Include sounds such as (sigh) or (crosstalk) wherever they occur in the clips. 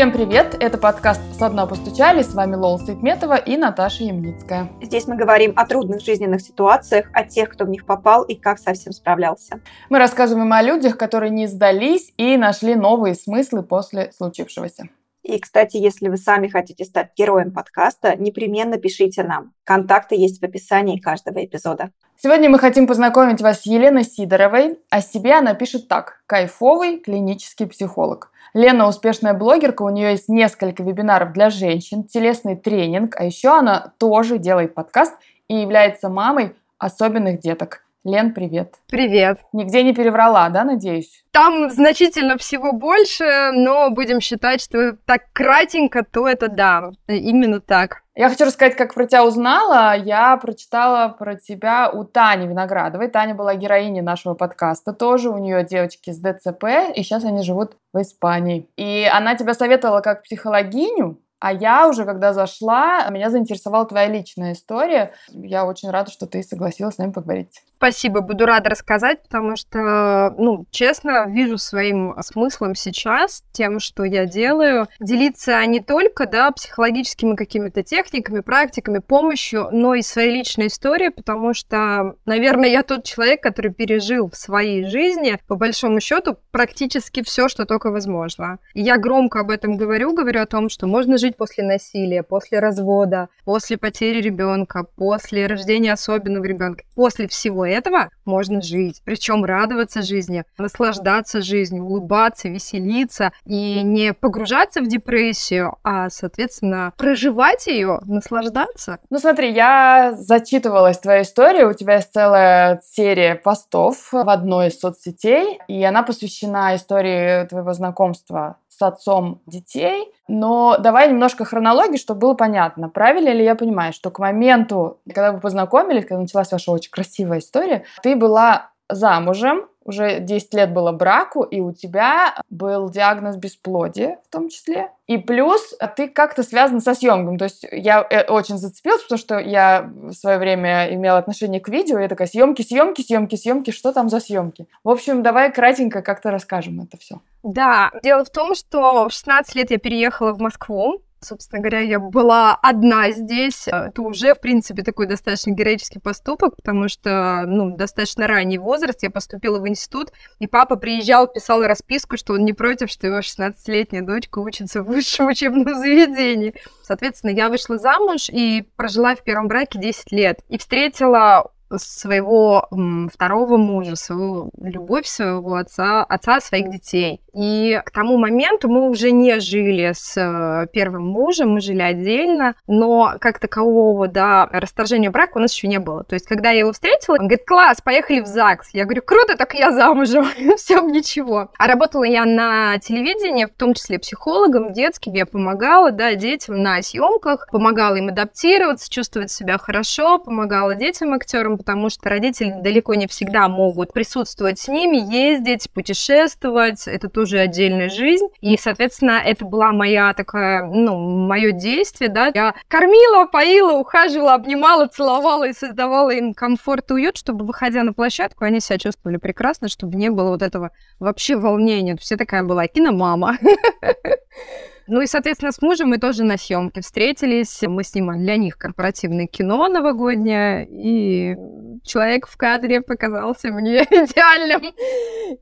Всем привет! Это подкаст «Со дна постучали». С вами Лола Светметова и Наташа Ямницкая. Здесь мы говорим о трудных жизненных ситуациях, о тех, кто в них попал и как со всем справлялся. Мы рассказываем о людях, которые не сдались и нашли новые смыслы после случившегося. И, кстати, если вы сами хотите стать героем подкаста, непременно пишите нам. Контакты есть в описании каждого эпизода. Сегодня мы хотим познакомить вас с Еленой Сидоровой. О себе она пишет так. Кайфовый клинический психолог. Лена успешная блогерка, у нее есть несколько вебинаров для женщин, телесный тренинг, а еще она тоже делает подкаст и является мамой особенных деток. Лен, привет. Привет. Нигде не переврала, да, надеюсь? Там значительно всего больше, но будем считать, что так кратенько, то это да, именно так. Я хочу рассказать, как про тебя узнала. Я прочитала про тебя у Тани Виноградовой. Таня была героиней нашего подкаста тоже. У нее девочки с ДЦП, и сейчас они живут в Испании. И она тебя советовала как психологиню, а я уже, когда зашла, меня заинтересовала твоя личная история. Я очень рада, что ты согласилась с нами поговорить. Спасибо, буду рада рассказать, потому что, ну, честно, вижу своим смыслом сейчас, тем, что я делаю, делиться не только, да, психологическими какими-то техниками, практиками, помощью, но и своей личной историей, потому что, наверное, я тот человек, который пережил в своей жизни, по большому счету, практически все, что только возможно. И я громко об этом говорю, говорю о том, что можно жить после насилия, после развода, после потери ребенка, после рождения особенного ребенка, после всего этого можно жить. Причем радоваться жизни, наслаждаться жизнью, улыбаться, веселиться и не погружаться в депрессию, а, соответственно, проживать ее, наслаждаться. Ну смотри, я зачитывалась твоей историей. У тебя есть целая серия постов в одной из соцсетей, и она посвящена истории твоего знакомства с отцом детей. Но давай немножко хронологии, чтобы было понятно, правильно ли я понимаю, что к моменту, когда вы познакомились, когда началась ваша очень красивая история, ты была замужем, уже 10 лет было браку, и у тебя был диагноз бесплодия в том числе. И плюс ты как-то связан со съемками. То есть я э, очень зацепилась, потому что я в свое время имела отношение к видео, и я такая, съемки, съемки, съемки, съемки, что там за съемки? В общем, давай кратенько как-то расскажем это все. Да, дело в том, что в 16 лет я переехала в Москву, Собственно говоря, я была одна здесь. Это уже, в принципе, такой достаточно героический поступок, потому что, ну, достаточно ранний возраст. Я поступила в институт, и папа приезжал, писал расписку, что он не против, что его 16-летняя дочка учится в высшем учебном (laughs) заведении. Соответственно, я вышла замуж и прожила в первом браке 10 лет. И встретила своего второго мужа, свою любовь своего отца, отца своих детей. И к тому моменту мы уже не жили с э, первым мужем, мы жили отдельно, но как такового, да, расторжения брака у нас еще не было. То есть, когда я его встретила, он говорит, класс, поехали в ЗАГС. Я говорю, круто, так я замужем, (laughs) все, ничего. А работала я на телевидении, в том числе психологом детским, я помогала, да, детям на съемках, помогала им адаптироваться, чувствовать себя хорошо, помогала детям, актерам, потому что родители далеко не всегда могут присутствовать с ними, ездить, путешествовать, это тоже отдельная жизнь. И, соответственно, это была моя такая, ну, мое действие, да. Я кормила, поила, ухаживала, обнимала, целовала и создавала им комфорт и уют, чтобы, выходя на площадку, они себя чувствовали прекрасно, чтобы не было вот этого вообще волнения. Все такая была киномама. (laughs) Ну и, соответственно, с мужем мы тоже на съемке встретились. Мы снимали для них корпоративное кино новогоднее, и человек в кадре показался мне (laughs) идеальным.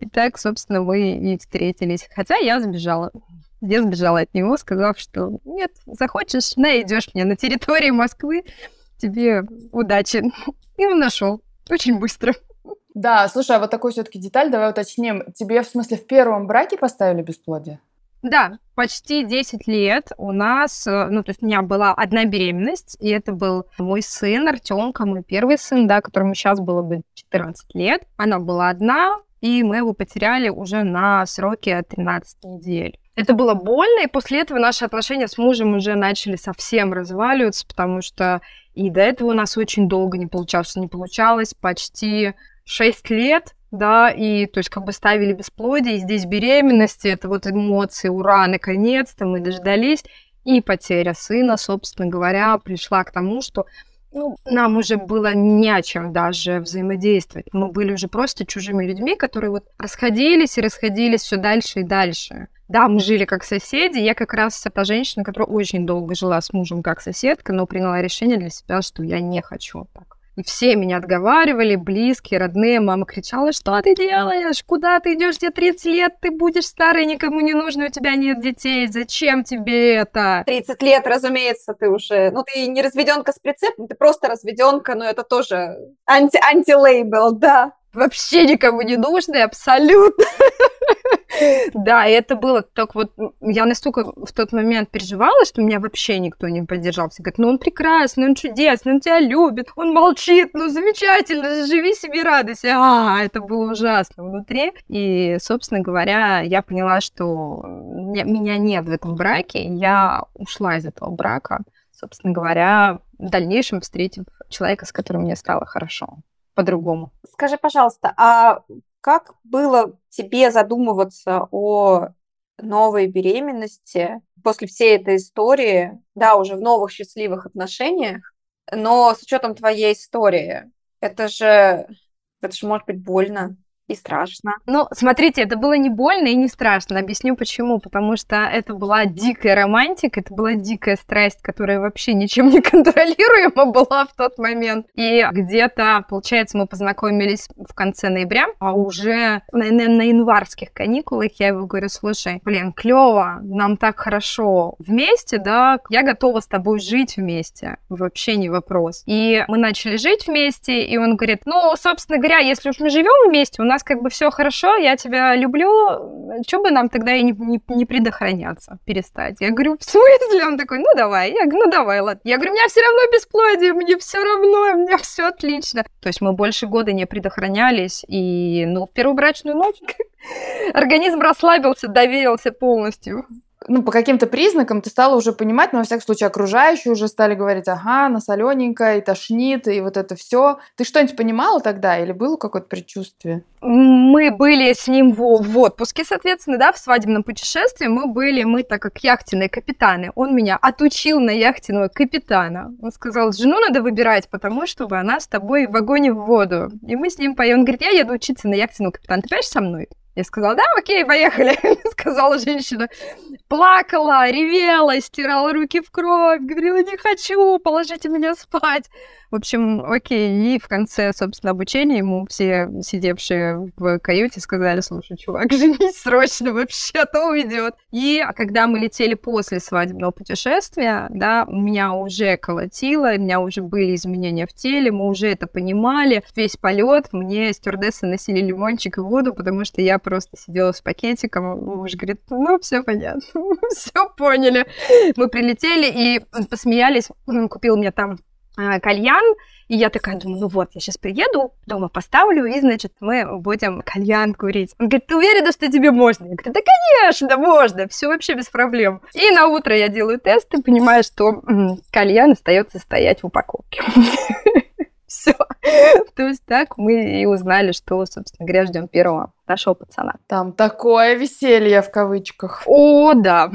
И так, собственно, мы и встретились. Хотя я сбежала. Я сбежала от него, сказав, что нет, захочешь, найдешь меня на территории Москвы, тебе удачи. И он нашел очень быстро. Да, слушай, а вот такую все-таки деталь давай уточним. Тебе, в смысле, в первом браке поставили бесплодие? Да, почти 10 лет у нас, э, ну, то есть у меня была одна беременность, и это был мой сын Артемка, мой первый сын, да, которому сейчас было бы 14 лет. Она была одна, и мы его потеряли уже на сроке 13 недель. Это было больно, и после этого наши отношения с мужем уже начали совсем разваливаться, потому что и до этого у нас очень долго не получалось, не получалось почти 6 лет, да, и то есть как бы ставили бесплодие, и здесь беременности, это вот эмоции, ура, наконец-то мы дождались, и потеря сына, собственно говоря, пришла к тому, что ну, нам уже было не о чем даже взаимодействовать. Мы были уже просто чужими людьми, которые вот расходились и расходились все дальше и дальше. Да, мы жили как соседи. Я как раз та женщина, которая очень долго жила с мужем как соседка, но приняла решение для себя, что я не хочу так. Все меня отговаривали, близкие, родные. Мама кричала, что ты делаешь? Куда ты идешь? Тебе 30 лет, ты будешь старый, никому не нужно, у тебя нет детей. Зачем тебе это? 30 лет, разумеется, ты уже... Ну, ты не разведенка с прицепом, ты просто разведенка, но это тоже анти антилейбл, да вообще никому не нужный, абсолютно. (laughs) Да, и это было так вот, я настолько в тот момент переживала, что меня вообще никто не поддержал. Все говорят, ну он прекрасный, он чудесный, он тебя любит, он молчит, ну замечательно, живи себе радуйся. А, это было ужасно внутри. И, собственно говоря, я поняла, что меня нет в этом браке, я ушла из этого брака, собственно говоря, в дальнейшем встретив человека, с которым мне стало хорошо по-другому. Скажи, пожалуйста, а как было тебе задумываться о новой беременности после всей этой истории, да, уже в новых счастливых отношениях, но с учетом твоей истории, это же, это же может быть больно и страшно. Ну, смотрите, это было не больно и не страшно. Объясню почему. Потому что это была дикая романтика, это была дикая страсть, которая вообще ничем не (laughs) контролируема была в тот момент. И где-то, получается, мы познакомились в конце ноября, а уже на, на, на январских каникулах я его говорю, слушай, блин, клево, нам так хорошо вместе, да, я готова с тобой жить вместе, вообще не вопрос. И мы начали жить вместе, и он говорит, ну, собственно говоря, если уж мы живем вместе, у нас нас как бы все хорошо, я тебя люблю, что бы нам тогда и не, не, не предохраняться, перестать? Я говорю, в смысле? Он такой, ну давай. Я говорю, ну давай, ладно. Я говорю, у меня все равно бесплодие, мне все равно, у меня все отлично. То есть мы больше года не предохранялись, и, ну, в первую брачную ночь (laughs) организм расслабился, доверился полностью ну, по каким-то признакам ты стала уже понимать, но, во всяком случае, окружающие уже стали говорить, ага, на солененько, и тошнит, и вот это все. Ты что-нибудь понимала тогда или было какое-то предчувствие? Мы были с ним в, в отпуске, соответственно, да, в свадебном путешествии. Мы были, мы так как яхтенные капитаны. Он меня отучил на яхтенного капитана. Он сказал, жену надо выбирать, потому что она с тобой в вагоне в воду. И мы с ним поем. Он говорит, я еду учиться на яхтенного капитана. Ты поешь со мной? Я сказала, да, окей, поехали, (laughs) сказала женщина. Плакала, ревела, стирала руки в кровь, говорила, не хочу, положите меня спать. В общем, окей, и в конце, собственно, обучения ему все сидевшие в каюте сказали, слушай, чувак, (laughs) женись срочно, вообще-то уйдет. И когда мы летели после свадебного путешествия, да, у меня уже колотило, у меня уже были изменения в теле, мы уже это понимали. Весь полет мне стюардессы носили лимончик и воду, потому что я просто сидела с пакетиком, муж говорит, ну, все понятно, (laughs) все поняли. Мы прилетели и посмеялись, он купил мне там а, кальян, и я такая думаю, ну вот, я сейчас приеду, дома поставлю, и, значит, мы будем кальян курить. Он говорит, ты уверена, что тебе можно? Я говорю, да, конечно, можно, все вообще без проблем. И на утро я делаю тест и понимаю, что м-м, кальян остается стоять в упаковке. (laughs) Все. То есть так мы и узнали, что, собственно говоря, ждем первого нашего пацана. Там такое веселье в кавычках. О, да.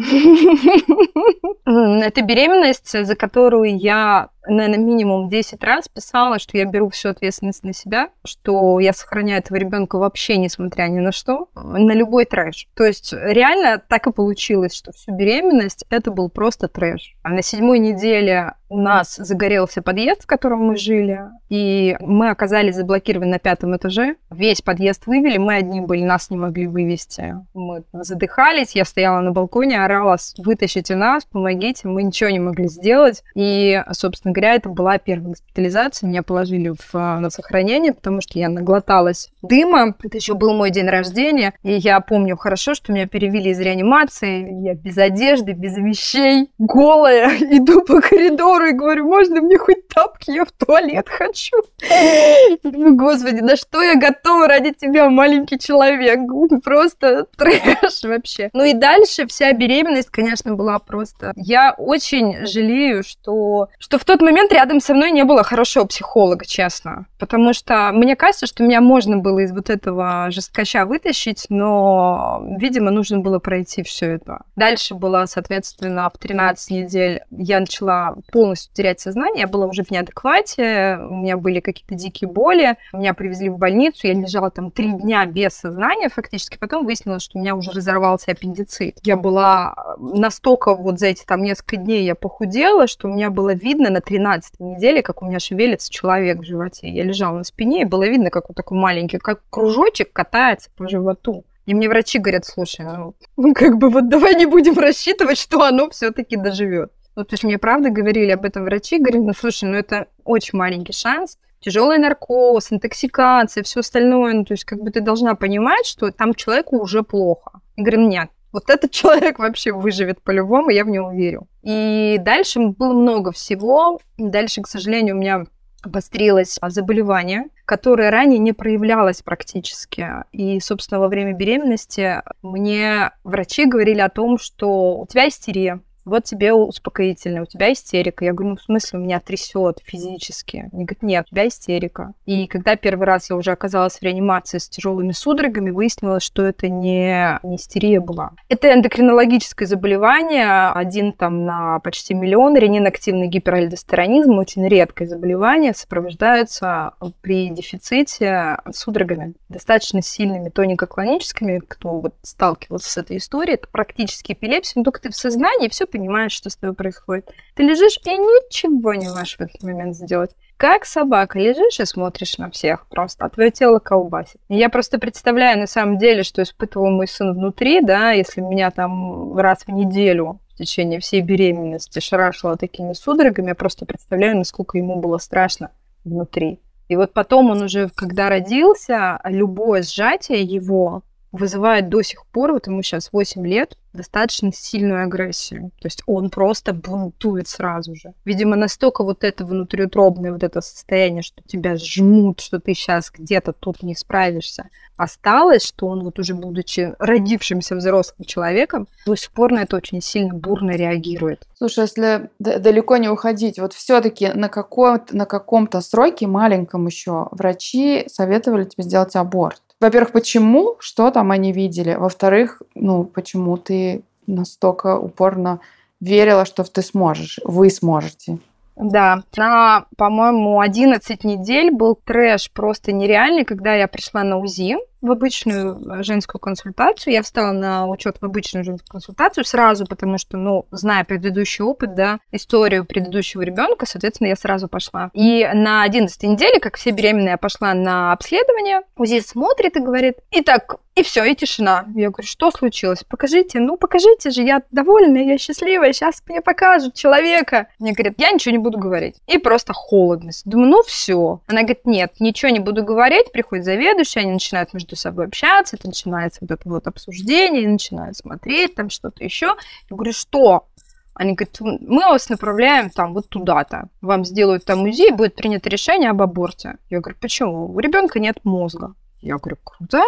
Это беременность, за которую я наверное, минимум 10 раз писала, что я беру всю ответственность на себя, что я сохраняю этого ребенка вообще несмотря ни на что, на любой трэш. То есть реально так и получилось, что всю беременность это был просто трэш. А на седьмой неделе у нас загорелся подъезд, в котором мы жили, и мы оказались заблокированы на пятом этаже. Весь подъезд вывели, мы одни были, нас не могли вывести. Мы задыхались, я стояла на балконе, орала, вытащите нас, помогите, мы ничего не могли сделать. И, собственно говоря, это была первая госпитализация. Меня положили в, а, на сохранение, потому что я наглоталась дыма. Это еще был мой день рождения. И я помню хорошо, что меня перевели из реанимации. Я без одежды, без вещей, голая, (laughs) иду по коридору и говорю, можно мне хоть тапки, я в туалет хочу. (laughs) Господи, на что я готова ради тебя, маленький человек? Человек. (laughs) Просто трэш вообще. Ну и дальше вся беременность, конечно, была просто... Я очень жалею, что, что в тот момент рядом со мной не было хорошего психолога, честно. Потому что мне кажется, что меня можно было из вот этого жесткача вытащить, но, видимо, нужно было пройти все это. Дальше было, соответственно, в 13 недель я начала полностью терять сознание, я была уже в неадеквате, у меня были какие-то дикие боли, меня привезли в больницу, я лежала там три дня без сознания фактически, потом выяснилось, что у меня уже разорвался аппендицит. Я была настолько вот за эти там несколько дней я похудела, что у меня было видно на 13 неделе, как у меня шевелится человек в животе. Я лежала на спине, и было видно, как вот такой маленький, как кружочек катается по животу. И мне врачи говорят, слушай, ну, (laughs) как бы вот давай не будем рассчитывать, что оно все-таки доживет. Ну, то есть мне правда говорили об этом врачи, говорили, ну, слушай, ну, это очень маленький шанс, тяжелый наркоз, интоксикация, все остальное. Ну, то есть как бы ты должна понимать, что там человеку уже плохо. Я говорю, нет, вот этот человек вообще выживет по-любому, я в него верю. И дальше было много всего. Дальше, к сожалению, у меня обострилось заболевание, которое ранее не проявлялось практически. И, собственно, во время беременности мне врачи говорили о том, что у тебя истерия, вот тебе успокоительное, у тебя истерика. Я говорю, ну, в смысле, у меня трясет физически? Они говорят, нет, у тебя истерика. И когда первый раз я уже оказалась в реанимации с тяжелыми судорогами, выяснилось, что это не, не истерия была. Это эндокринологическое заболевание, один там на почти миллион, ренин-активный гиперальдостеронизм, очень редкое заболевание, сопровождается при дефиците судорогами, достаточно сильными тонико-клоническими, кто вот сталкивался с этой историей, это практически эпилепсия, но только ты в сознании, все понимаешь, что с тобой происходит. Ты лежишь и ничего не можешь в этот момент сделать. Как собака лежишь и смотришь на всех просто, а твое тело колбасит. Я просто представляю на самом деле, что испытывал мой сын внутри, да, если меня там раз в неделю в течение всей беременности шарашило такими судорогами, я просто представляю, насколько ему было страшно внутри. И вот потом он уже, когда родился, любое сжатие его вызывает до сих пор, вот ему сейчас 8 лет, достаточно сильную агрессию. То есть он просто бунтует сразу же. Видимо, настолько вот это внутриутробное вот это состояние, что тебя жмут, что ты сейчас где-то тут не справишься, осталось, что он вот уже будучи родившимся взрослым человеком, до сих пор на это очень сильно бурно реагирует. Слушай, если далеко не уходить, вот все-таки на, каком на каком-то сроке, маленьком еще, врачи советовали тебе сделать аборт. Во-первых, почему? Что там они видели? Во-вторых, ну, почему ты настолько упорно верила, что ты сможешь, вы сможете? Да, на, по-моему, 11 недель был трэш просто нереальный, когда я пришла на УЗИ в обычную э, женскую консультацию. Я встала на учет в обычную женскую консультацию сразу, потому что, ну, зная предыдущий опыт, да, историю предыдущего ребенка, соответственно, я сразу пошла. И на 11 неделе, как все беременные, я пошла на обследование. УЗИ смотрит и говорит, и так, и все, и тишина. Я говорю, что случилось? Покажите. Ну, покажите же, я довольная, я счастливая, сейчас мне покажут человека. Мне говорят, я ничего не буду говорить. И просто холодность. Думаю, ну все. Она говорит, нет, ничего не буду говорить. Приходит заведующий, они начинают между между собой общаться, это начинается вот это вот обсуждение, начинают смотреть там что-то еще. Я говорю, что? Они говорят, мы вас направляем там вот туда-то. Вам сделают там музей, будет принято решение об аборте. Я говорю, почему? У ребенка нет мозга. Я говорю, круто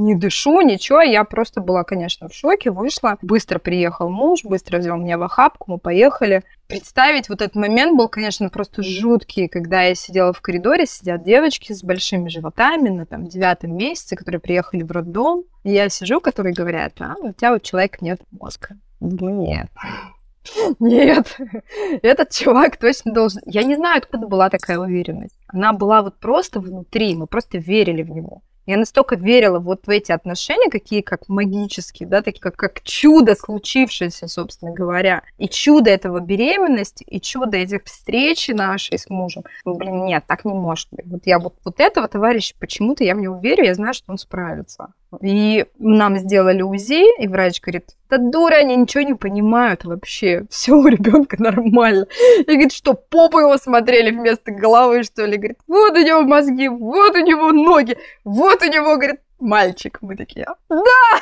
не дышу, ничего. Я просто была, конечно, в шоке, вышла. Быстро приехал муж, быстро взял меня в охапку, мы поехали. Представить вот этот момент был, конечно, просто жуткий, когда я сидела в коридоре, сидят девочки с большими животами на там девятом месяце, которые приехали в роддом. И я сижу, которые говорят, а, у тебя вот человек нет мозга. Нет. (laughs) Нет, (laughs) этот чувак точно должен... Я не знаю, откуда была такая уверенность. Она была вот просто внутри, мы просто верили в него. Я настолько верила вот в эти отношения, какие как магические, да, такие как, как чудо случившееся, собственно говоря. И чудо этого беременности, и чудо этих встреч нашей с мужем. Ну, блин, нет, так не может быть. Вот я вот, вот этого товарища почему-то я в него верю, я знаю, что он справится. И нам сделали УЗИ, и врач говорит, да дура, они ничего не понимают вообще, все у ребенка нормально. И говорит, что попу его смотрели вместо головы, что ли? Говорит, вот у него мозги, вот у него ноги, вот у него, говорит, мальчик. Мы такие, да!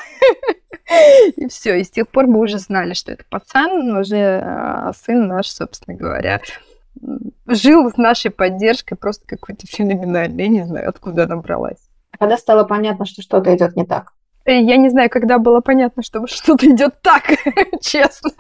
И все, и с тех пор мы уже знали, что это пацан, уже а, сын наш, собственно говоря, жил с нашей поддержкой просто какой-то феноменальный. Я не знаю, откуда она бралась. Когда стало понятно, что что-то идет не так? Э, я не знаю, когда было понятно, что что-то идет так, (laughs) честно.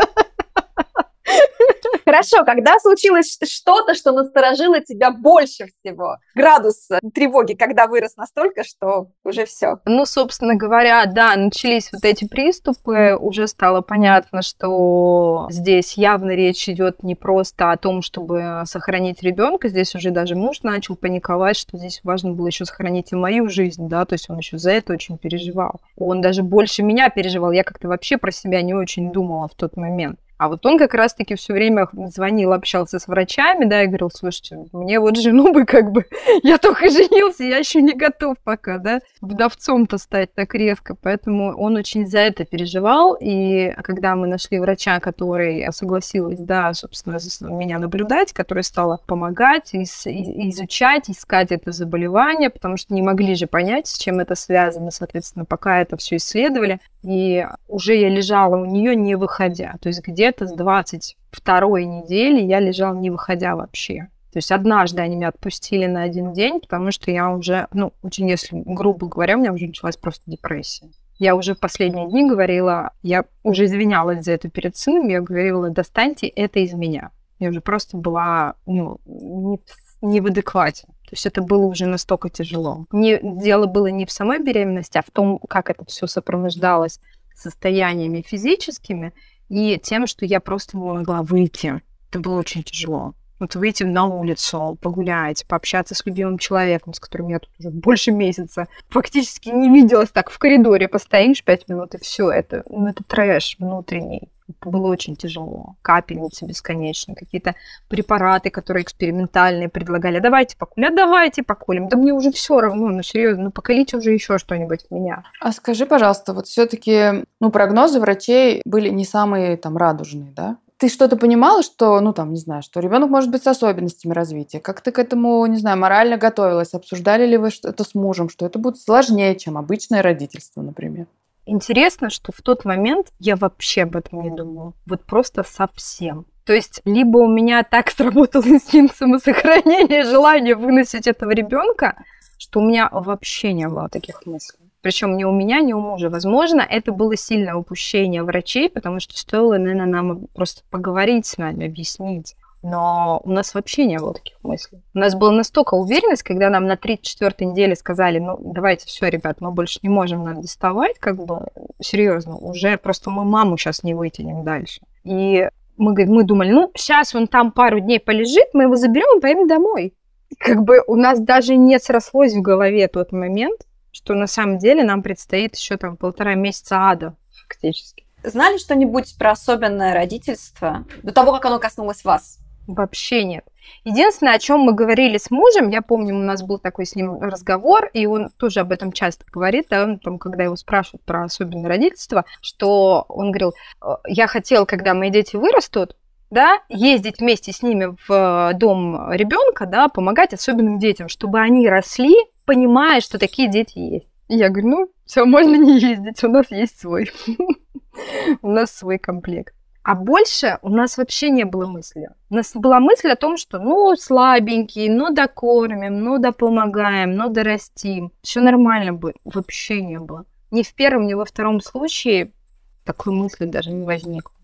Хорошо, когда случилось что-то, что насторожило тебя больше всего? Градус э, тревоги, когда вырос настолько, что уже все. Ну, собственно говоря, да, начались вот эти приступы, уже стало понятно, что здесь явно речь идет не просто о том, чтобы сохранить ребенка, здесь уже даже муж начал паниковать, что здесь важно было еще сохранить и мою жизнь, да, то есть он еще за это очень переживал. Он даже больше меня переживал, я как-то вообще про себя не очень думала в тот момент. А вот он как раз-таки все время звонил, общался с врачами, да, и говорил, слушайте, мне вот жену бы как бы, (laughs) я только женился, я еще не готов пока, да, вдовцом-то стать так резко, поэтому он очень за это переживал, и когда мы нашли врача, который согласилась, да, собственно, меня наблюдать, которая стала помогать, изучать, искать это заболевание, потому что не могли же понять, с чем это связано, соответственно, пока это все исследовали, и уже я лежала у нее не выходя, то есть где где-то с 22 недели я лежала не выходя вообще. То есть однажды они меня отпустили на один день, потому что я уже, ну, очень, если грубо говоря, у меня уже началась просто депрессия. Я уже в последние дни говорила, я уже извинялась за это перед сыном, я говорила, достаньте это из меня. Я уже просто была ну, не, не в адеквате. То есть это было уже настолько тяжело. Не, дело было не в самой беременности, а в том, как это все сопровождалось состояниями физическими и тем, что я просто не могла выйти. Это было очень тяжело. Вот выйти на улицу, погулять, пообщаться с любимым человеком, с которым я тут уже больше месяца фактически не виделась так в коридоре, постоишь пять минут и все это, ну, это трэш внутренний. Это было очень тяжело. Капельницы бесконечно, какие-то препараты, которые экспериментальные предлагали. Давайте покулим, а давайте покулим. Да мне уже все равно, ну серьезно, ну поколите уже еще что-нибудь в меня. А скажи, пожалуйста, вот все-таки, ну прогнозы врачей были не самые там радужные, да? Ты что-то понимала, что, ну там, не знаю, что ребенок может быть с особенностями развития? Как ты к этому, не знаю, морально готовилась? Обсуждали ли вы это с мужем, что это будет сложнее, чем обычное родительство, например? Интересно, что в тот момент я вообще об этом не думала. Вот просто совсем. То есть либо у меня так (laughs) сработал инстинкт самосохранения, желание выносить этого ребенка, что у меня вообще не было таких мыслей. Причем ни у меня, ни у мужа. Возможно, это было сильное упущение врачей, потому что стоило, наверное, нам просто поговорить с нами, объяснить. Но у нас вообще не было таких мыслей. У нас была настолько уверенность, когда нам на 34-й неделе сказали, ну, давайте все, ребят, мы больше не можем нас доставать, как бы, серьезно, уже просто мы маму сейчас не вытянем дальше. И мы, мы думали, ну, сейчас он там пару дней полежит, мы его заберем и поедем домой. Как бы у нас даже не срослось в голове тот момент, что на самом деле нам предстоит еще там полтора месяца ада фактически. Знали что-нибудь про особенное родительство до того, как оно коснулось вас? Вообще нет. Единственное, о чем мы говорили с мужем, я помню, у нас был такой с ним разговор, и он тоже об этом часто говорит, да, он, там, когда его спрашивают про особенное родительство, что он говорил, «Э, я хотел, когда мои дети вырастут, да, ездить вместе с ними в дом ребенка, да, помогать особенным детям, чтобы они росли, понимая, что такие дети есть. Я говорю, ну, все, можно не ездить, у нас есть свой. (laughs) У нас свой комплект. А больше у нас вообще не было мысли. У нас была мысль о том, что ну слабенький, ну докормим, ну да помогаем, ну дорастим. Все нормально будет. Вообще не было. Ни в первом, ни во втором случае такой мысли даже не возникло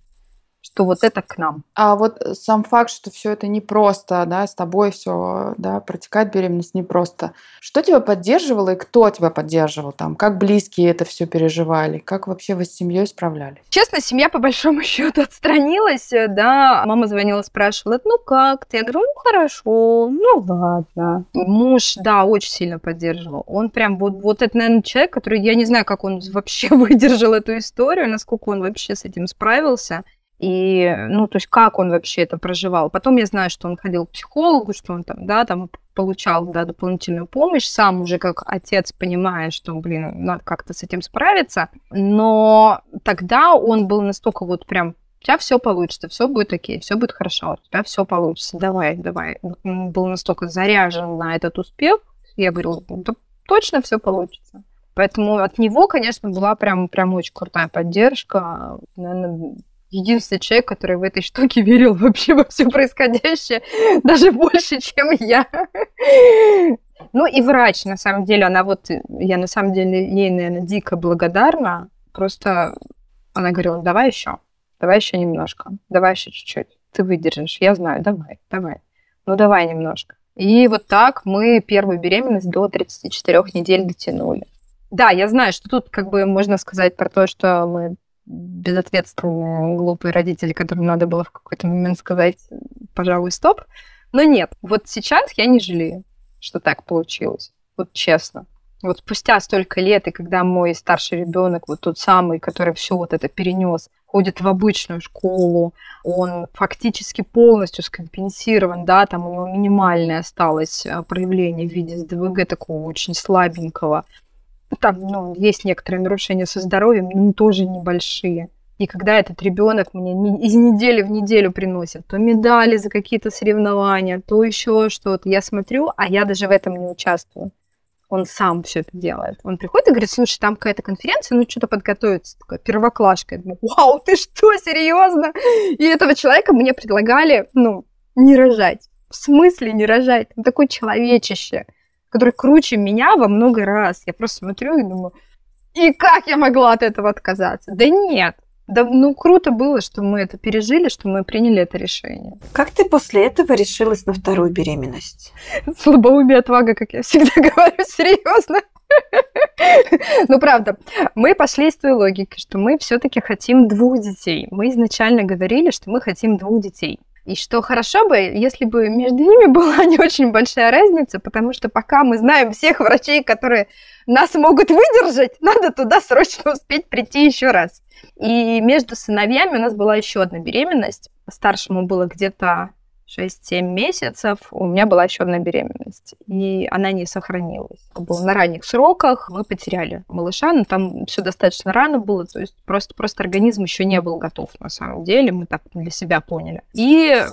что вот это к нам. А вот сам факт, что все это непросто, да, с тобой все, да, протекает беременность непросто. Что тебя поддерживало и кто тебя поддерживал там? Как близкие это все переживали? Как вообще вы с семьей справлялись? Честно, семья по большому счету (laughs) отстранилась, э, да. Мама звонила, спрашивала, ну как ты? Я говорю, ну хорошо, ну ладно. Муж, да, очень сильно поддерживал. Он прям вот, вот это, наверное, человек, который, я не знаю, как он вообще (laughs) выдержал эту историю, насколько он вообще с этим справился. И, ну, то есть как он вообще это проживал. Потом я знаю, что он ходил к психологу, что он там, да, там получал, да, дополнительную помощь, сам уже как отец понимая, что, блин, надо как-то с этим справиться. Но тогда он был настолько вот прям у тебя все получится, все будет окей, все будет хорошо, у тебя все получится, давай, давай. Он был настолько заряжен на этот успех, я говорю, да, точно все получится. Поэтому от него, конечно, была прям, прям очень крутая поддержка. Наверное, единственный человек, который в этой штуке верил вообще во все происходящее, (laughs) даже больше, чем я. Ну и врач, на самом деле, она вот, я на самом деле ей, наверное, дико благодарна. Просто она говорила, давай еще, давай еще немножко, давай еще чуть-чуть. Ты выдержишь, я знаю, давай, давай. Ну давай немножко. И вот так мы первую беременность до 34 недель дотянули. Да, я знаю, что тут как бы можно сказать про то, что мы безответственные, глупые родители, которым надо было в какой-то момент сказать, пожалуй, стоп. Но нет, вот сейчас я не жалею, что так получилось. Вот честно. Вот спустя столько лет, и когда мой старший ребенок, вот тот самый, который все вот это перенес, ходит в обычную школу, он фактически полностью скомпенсирован, да, там у него минимальное осталось э, проявление в виде СДВГ такого очень слабенького. Там, ну, есть некоторые нарушения со здоровьем, но тоже небольшие. И когда этот ребенок мне из недели в неделю приносит то медали за какие-то соревнования, то еще что-то, я смотрю, а я даже в этом не участвую. Он сам все это делает. Он приходит и говорит, слушай, там какая-то конференция, ну что-то подготовиться. Такая первоклашка. Я думаю, вау, ты что, серьезно? И этого человека мне предлагали, ну, не рожать. В смысле не рожать? Он такой человечище, который круче меня во много раз. Я просто смотрю и думаю, и как я могла от этого отказаться? Да нет, да, ну круто было, что мы это пережили, что мы приняли это решение. Как ты после этого решилась на вторую беременность? (laughs) Слабоумие отвага, как я всегда (laughs) говорю, серьезно. (laughs) Ну, правда, мы пошли из той логики, что мы все-таки хотим двух детей. Мы изначально говорили, что мы хотим двух детей. И что хорошо бы, если бы между ними (laughs) была не очень большая разница, потому что пока мы знаем всех врачей, которые нас могут выдержать, надо туда срочно успеть прийти еще раз. И между сыновьями у нас была еще одна беременность. Старшему было где-то 6-7 месяцев, у меня была еще одна беременность, и она не сохранилась. Было на ранних сроках, мы потеряли малыша, но там все достаточно рано было, то есть просто, просто организм еще не был готов на самом деле, мы так для себя поняли. И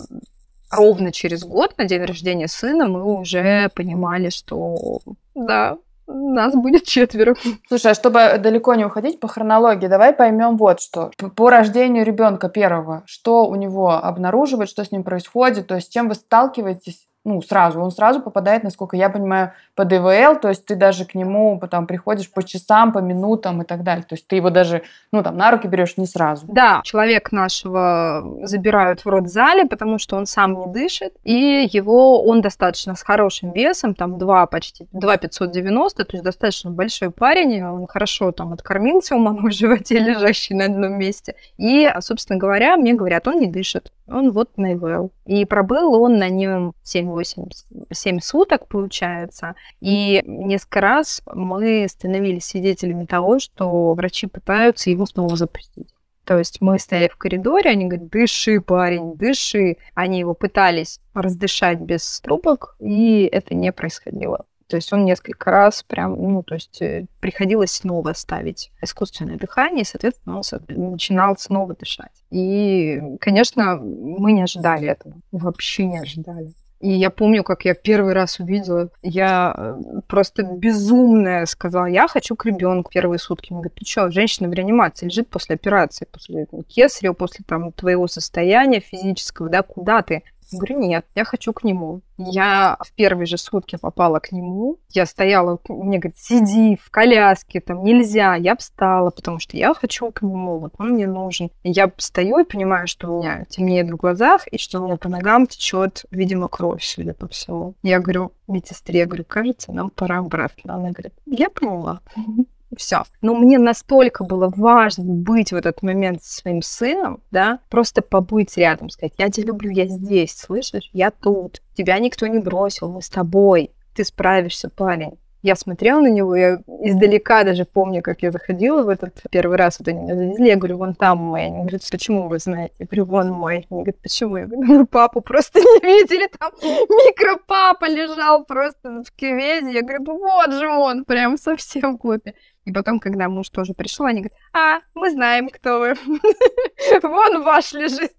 ровно через год, на день рождения сына, мы уже понимали, что да, нас будет четверо. Слушай, а чтобы далеко не уходить по хронологии, давай поймем вот что. По рождению ребенка первого, что у него обнаруживает, что с ним происходит, то есть с чем вы сталкиваетесь ну, сразу. Он сразу попадает, насколько я понимаю, по ДВЛ, то есть ты даже к нему потом приходишь по часам, по минутам и так далее. То есть ты его даже, ну, там, на руки берешь не сразу. Да, человек нашего забирают в родзале, потому что он сам не дышит, и его, он достаточно с хорошим весом, там, 2 почти, 2 590, то есть достаточно большой парень, он хорошо там откормился у мамы в животе, (laughs) лежащий на одном месте. И, собственно говоря, мне говорят, он не дышит, он вот на ИВЛ. И пробыл он на нем 7 8, 7 суток, получается. И несколько раз мы становились свидетелями того, что врачи пытаются его снова запустить. То есть мы стояли в коридоре, они говорят, дыши, парень, дыши. Они его пытались раздышать без трубок, и это не происходило. То есть он несколько раз прям, ну, то есть э, приходилось снова ставить искусственное дыхание, и, соответственно, он начинал снова дышать. И, конечно, мы не ожидали этого. Вообще не ожидали. И я помню, как я первый раз увидела, я э, просто безумная сказала, я хочу к ребенку первые сутки. Мне говорят, ты что, женщина в реанимации лежит после операции, после кесарева, после там твоего состояния физического, да, куда ты? Говорю, нет, я хочу к нему. Я в первые же сутки попала к нему. Я стояла, мне говорит, сиди в коляске, там нельзя. Я встала, потому что я хочу к нему, вот он мне нужен. Я стою и понимаю, что у меня темнеет в глазах, и что у меня по ногам течет, видимо, кровь, судя по всему. Я говорю, медсестре, я говорю, кажется, нам пора обратно. Она говорит, я поняла (laughs) все. Но мне настолько было важно быть в этот момент со своим сыном, да, просто побыть рядом, сказать, я тебя люблю, я здесь, слышишь, я тут, тебя никто не бросил, мы с тобой, ты справишься, парень. Я смотрела на него, я издалека даже помню, как я заходила в этот первый раз, вот они меня завезли, я говорю, вон там мой. Они говорят, почему вы знаете? Я говорю, вон мой. Они говорят, почему? Я говорю, ну, папу просто (laughs) не видели, там микропапа лежал просто в кювезе. Я говорю, вот же он, прям совсем копия. И потом, когда муж тоже пришел, они говорят, а, мы знаем, кто вы. (laughs) Вон ваш лежит.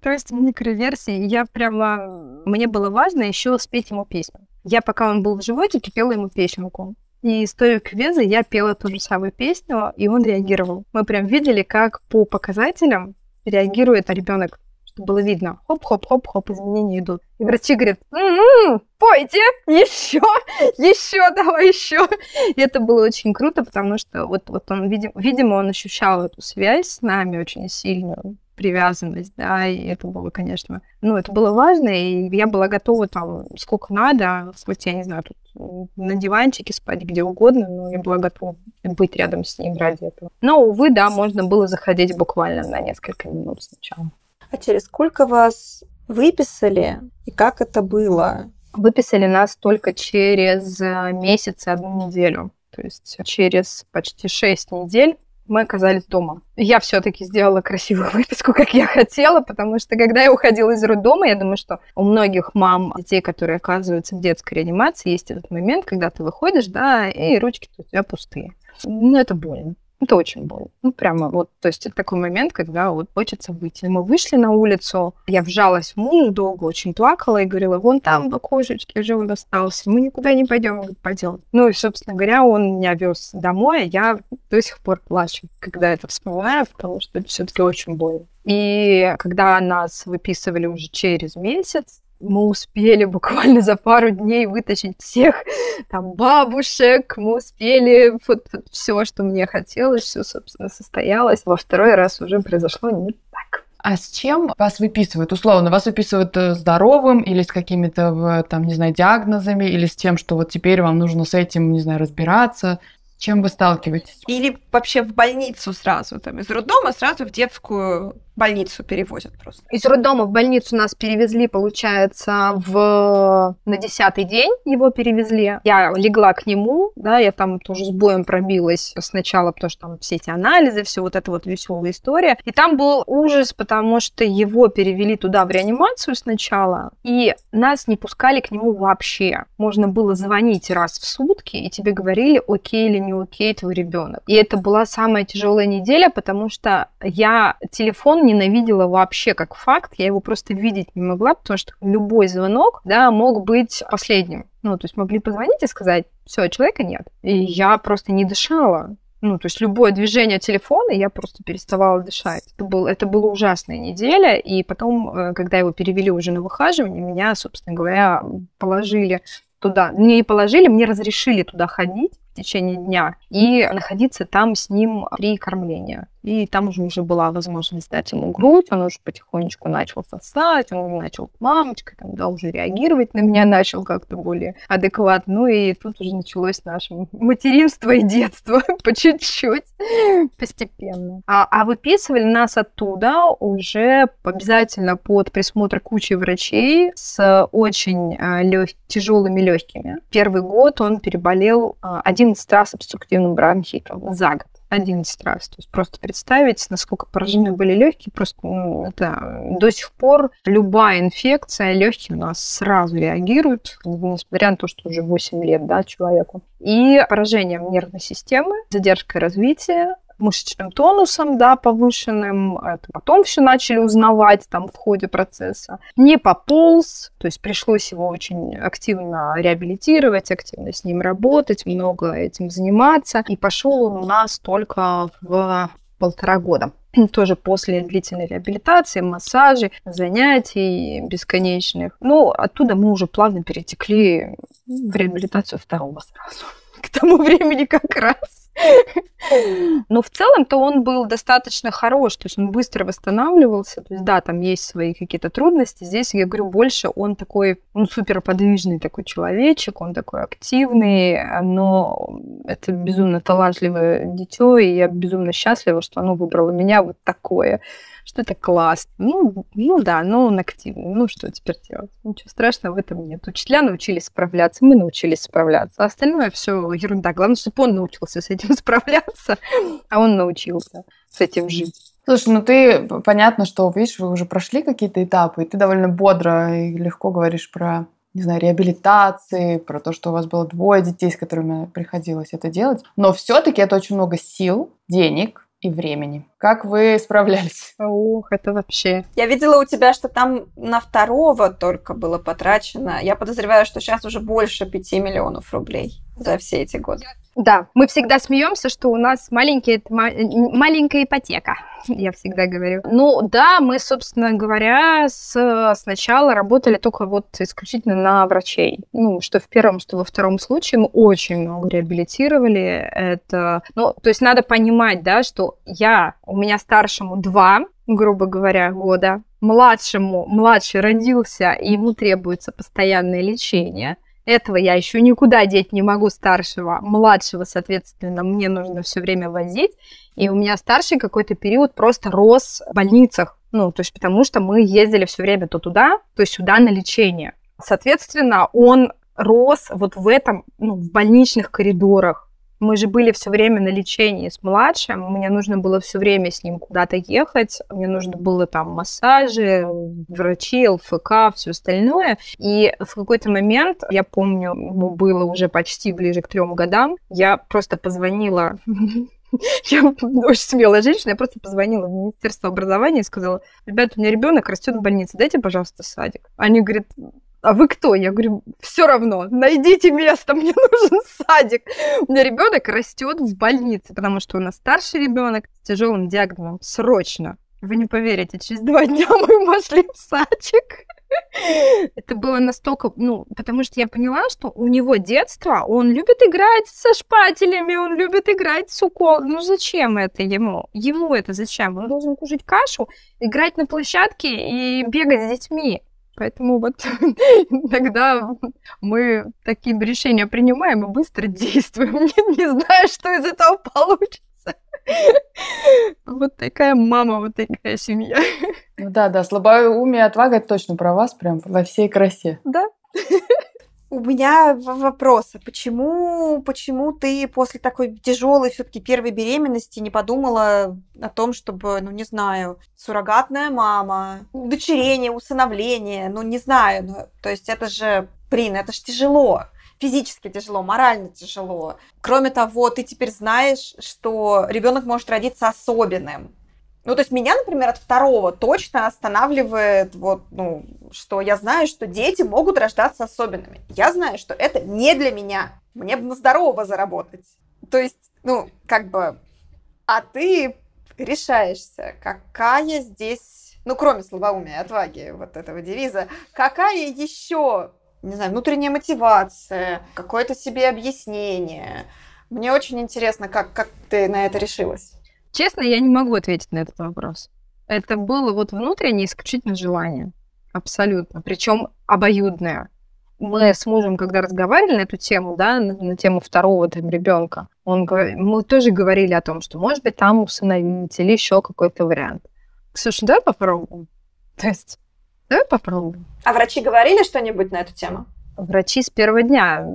То есть микроверсия. Я прямо... Мне было важно еще спеть ему песню. Я, пока он был в животике, пела ему песенку. И стоя у кювеза, я пела ту же самую песню, и он реагировал. Мы прям видели, как по показателям реагирует ребенок чтобы было видно. Хоп-хоп-хоп-хоп, изменения идут. И врачи говорят, м-м, пойте, еще, (laughs) еще, давай еще. И это было очень круто, потому что вот, вот он, видимо, видимо, он ощущал эту связь с нами очень сильную привязанность, да, и это было, конечно, ну, это было важно, и я была готова там сколько надо, хоть я не знаю, тут на диванчике спать где угодно, но я была готова быть рядом с ним ради этого. Но, увы, да, можно было заходить буквально на несколько минут сначала. А через сколько вас выписали и как это было? Выписали нас только через месяц и одну неделю. То есть через почти шесть недель мы оказались дома. Я все-таки сделала красивую (laughs) выписку, как я хотела, потому что когда я уходила из роддома, я думаю, что у многих мам, детей, которые оказываются в детской реанимации, есть этот момент, когда ты выходишь, да, и ручки у тебя пустые. Ну, это больно. Это очень больно. Ну, прямо вот, то есть это такой момент, когда вот хочется выйти. Мы вышли на улицу, я вжалась в мужа долго, очень плакала и говорила, вон там в окошечке уже он остался, мы никуда не пойдем, говорит, пойдем. Ну и, собственно говоря, он меня вез домой, а я до сих пор плачу, когда это вспоминаю, потому что это все-таки очень больно. И когда нас выписывали уже через месяц, мы успели буквально (laughs) за пару дней вытащить всех там бабушек, мы успели вот, вот все, что мне хотелось, все, собственно, состоялось. Во второй раз уже произошло не так. А с чем вас выписывают? Условно, вас выписывают э, здоровым или с какими-то, там, не знаю, диагнозами, или с тем, что вот теперь вам нужно с этим, не знаю, разбираться? чем вы сталкиваетесь? Или вообще в больницу сразу, там, из роддома сразу в детскую больницу перевозят просто. Из роддома в больницу нас перевезли, получается, в... на десятый день его перевезли. Я легла к нему, да, я там тоже с боем пробилась сначала, потому что там все эти анализы, все вот эта вот веселая история. И там был ужас, потому что его перевели туда в реанимацию сначала, и нас не пускали к нему вообще. Можно было звонить раз в сутки, и тебе говорили, окей или не окей твой ребенок. И это была самая тяжелая неделя, потому что я телефон ненавидела вообще как факт, я его просто видеть не могла, потому что любой звонок, да, мог быть последним. Ну, то есть могли позвонить и сказать, все, человека нет. И я просто не дышала. Ну, то есть любое движение телефона, я просто переставала дышать. Это, был, это была ужасная неделя, и потом, э, когда его перевели уже на выхаживание, меня, собственно говоря, положили туда. Не положили, мне разрешили туда ходить в течение дня и находиться там с ним при кормлении. И там уже, уже была возможность дать ему грудь, он уже потихонечку начал сосать, он начал мамочкой, когда уже реагировать на меня начал как-то более адекватно. Ну и тут уже началось наше материнство и детство (laughs) по чуть-чуть, постепенно. А, а выписывали нас оттуда уже обязательно под присмотр кучи врачей с очень а, лег... тяжелыми легкими. Первый год он переболел 11 а, раз обструктивным бронхитом за год. 11 раз. То есть просто представить, насколько поражены были легкие, просто ну, это до сих пор любая инфекция легкие у нас сразу реагирует, несмотря на то, что уже 8 лет да, человеку. И поражением нервной системы, задержкой развития, мышечным тонусом, да, повышенным. Это потом все начали узнавать там в ходе процесса. Не пополз, то есть пришлось его очень активно реабилитировать, активно с ним работать, много этим заниматься. И пошел он у нас только в полтора года. (clears throat) Тоже после длительной реабилитации, массажей, занятий бесконечных. Ну, оттуда мы уже плавно перетекли в реабилитацию второго сразу. (laughs) К тому времени как раз. (laughs) Но в целом-то он был достаточно хорош, то есть он быстро восстанавливался. То есть, да, там есть свои какие-то трудности. Здесь, я говорю, больше он такой, он супер подвижный такой человечек, он такой активный, но это безумно талантливое дитё, и я безумно счастлива, что оно выбрало меня вот такое что это классно. Ну, ну да, но он активный. Ну, что теперь делать? Ничего страшного в этом нет. Учителя научились справляться, мы научились справляться. А остальное все ерунда. Главное, чтобы он научился с этим (laughs) справляться, а он научился с этим жить. Слушай, ну ты, понятно, что, видишь, вы уже прошли какие-то этапы, и ты довольно бодро и легко говоришь про не знаю, реабилитации, про то, что у вас было двое детей, с которыми приходилось это делать. Но все-таки это очень много сил, денег, и времени. Как вы (laughs) справлялись? Ух, это вообще... Я видела у тебя, что там на второго только было потрачено. Я подозреваю, что сейчас уже больше пяти миллионов рублей за все эти годы. Да, мы всегда смеемся, что у нас маленький, маленькая ипотека, (laughs) я всегда говорю. Ну да, мы, собственно говоря, с, сначала работали только вот исключительно на врачей. Ну, что в первом, что во втором случае мы очень много реабилитировали. Это, ну, то есть надо понимать, да, что я, у меня старшему два, грубо говоря, года, младшему, младший родился, и ему требуется постоянное лечение – этого я еще никуда деть не могу старшего. Младшего, соответственно, мне нужно все время возить. И у меня старший какой-то период просто рос в больницах. Ну, то есть потому что мы ездили все время то туда, то сюда на лечение. Соответственно, он рос вот в этом, ну, в больничных коридорах. Мы же были все время на лечении с младшим, мне нужно было все время с ним куда-то ехать, мне нужно было там массажи, врачи, ЛФК, все остальное. И в какой-то момент, я помню, ему было уже почти ближе к трем годам, я просто позвонила (laughs) я очень смелая женщина, я просто позвонила в Министерство образования и сказала, ребята, у меня ребенок растет в больнице, дайте, пожалуйста, садик. Они говорят, а вы кто? Я говорю, все равно, найдите место, (laughs) мне нужен садик. У меня ребенок растет в больнице, потому что у нас старший ребенок с тяжелым диагнозом. Срочно. Вы не поверите, через два дня (laughs) мы пошли в садик. Это было настолько, ну, потому что я поняла, что у него детство, он любит играть со шпателями, он любит играть с уколом. Ну зачем это ему? Ему это зачем? Он должен кушать кашу, играть на площадке и бегать с детьми. Поэтому вот (laughs) иногда мы такие решения принимаем и быстро действуем, (laughs) не, не зная, что из этого получится. Вот такая мама, вот такая семья. Ну да, да, слабоумие отвага точно про вас прям во всей красе. Да. У меня вопрос. А почему, почему ты после такой тяжелой все-таки первой беременности не подумала о том, чтобы, ну, не знаю, суррогатная мама, удочерение, усыновление, ну, не знаю, ну, то есть это же, блин, это же тяжело физически тяжело, морально тяжело. Кроме того, ты теперь знаешь, что ребенок может родиться особенным. Ну, то есть меня, например, от второго точно останавливает вот, ну, что я знаю, что дети могут рождаться особенными. Я знаю, что это не для меня. Мне бы на здорового заработать. То есть, ну, как бы, а ты решаешься, какая здесь, ну, кроме слабоумия и отваги вот этого девиза, какая еще, не знаю, внутренняя мотивация, какое-то себе объяснение. Мне очень интересно, как, как ты на это решилась. Честно, я не могу ответить на этот вопрос. Это было вот внутреннее исключительно желание. Абсолютно. Причем обоюдное. Мы с мужем, когда разговаривали на эту тему, да, на, на тему второго там ребенка, он, мы тоже говорили о том, что, может быть, там усыновить или еще какой-то вариант. Слушай, давай попробуем. (laughs) То есть, давай попробуем. А врачи говорили что-нибудь на эту тему? Врачи с первого дня.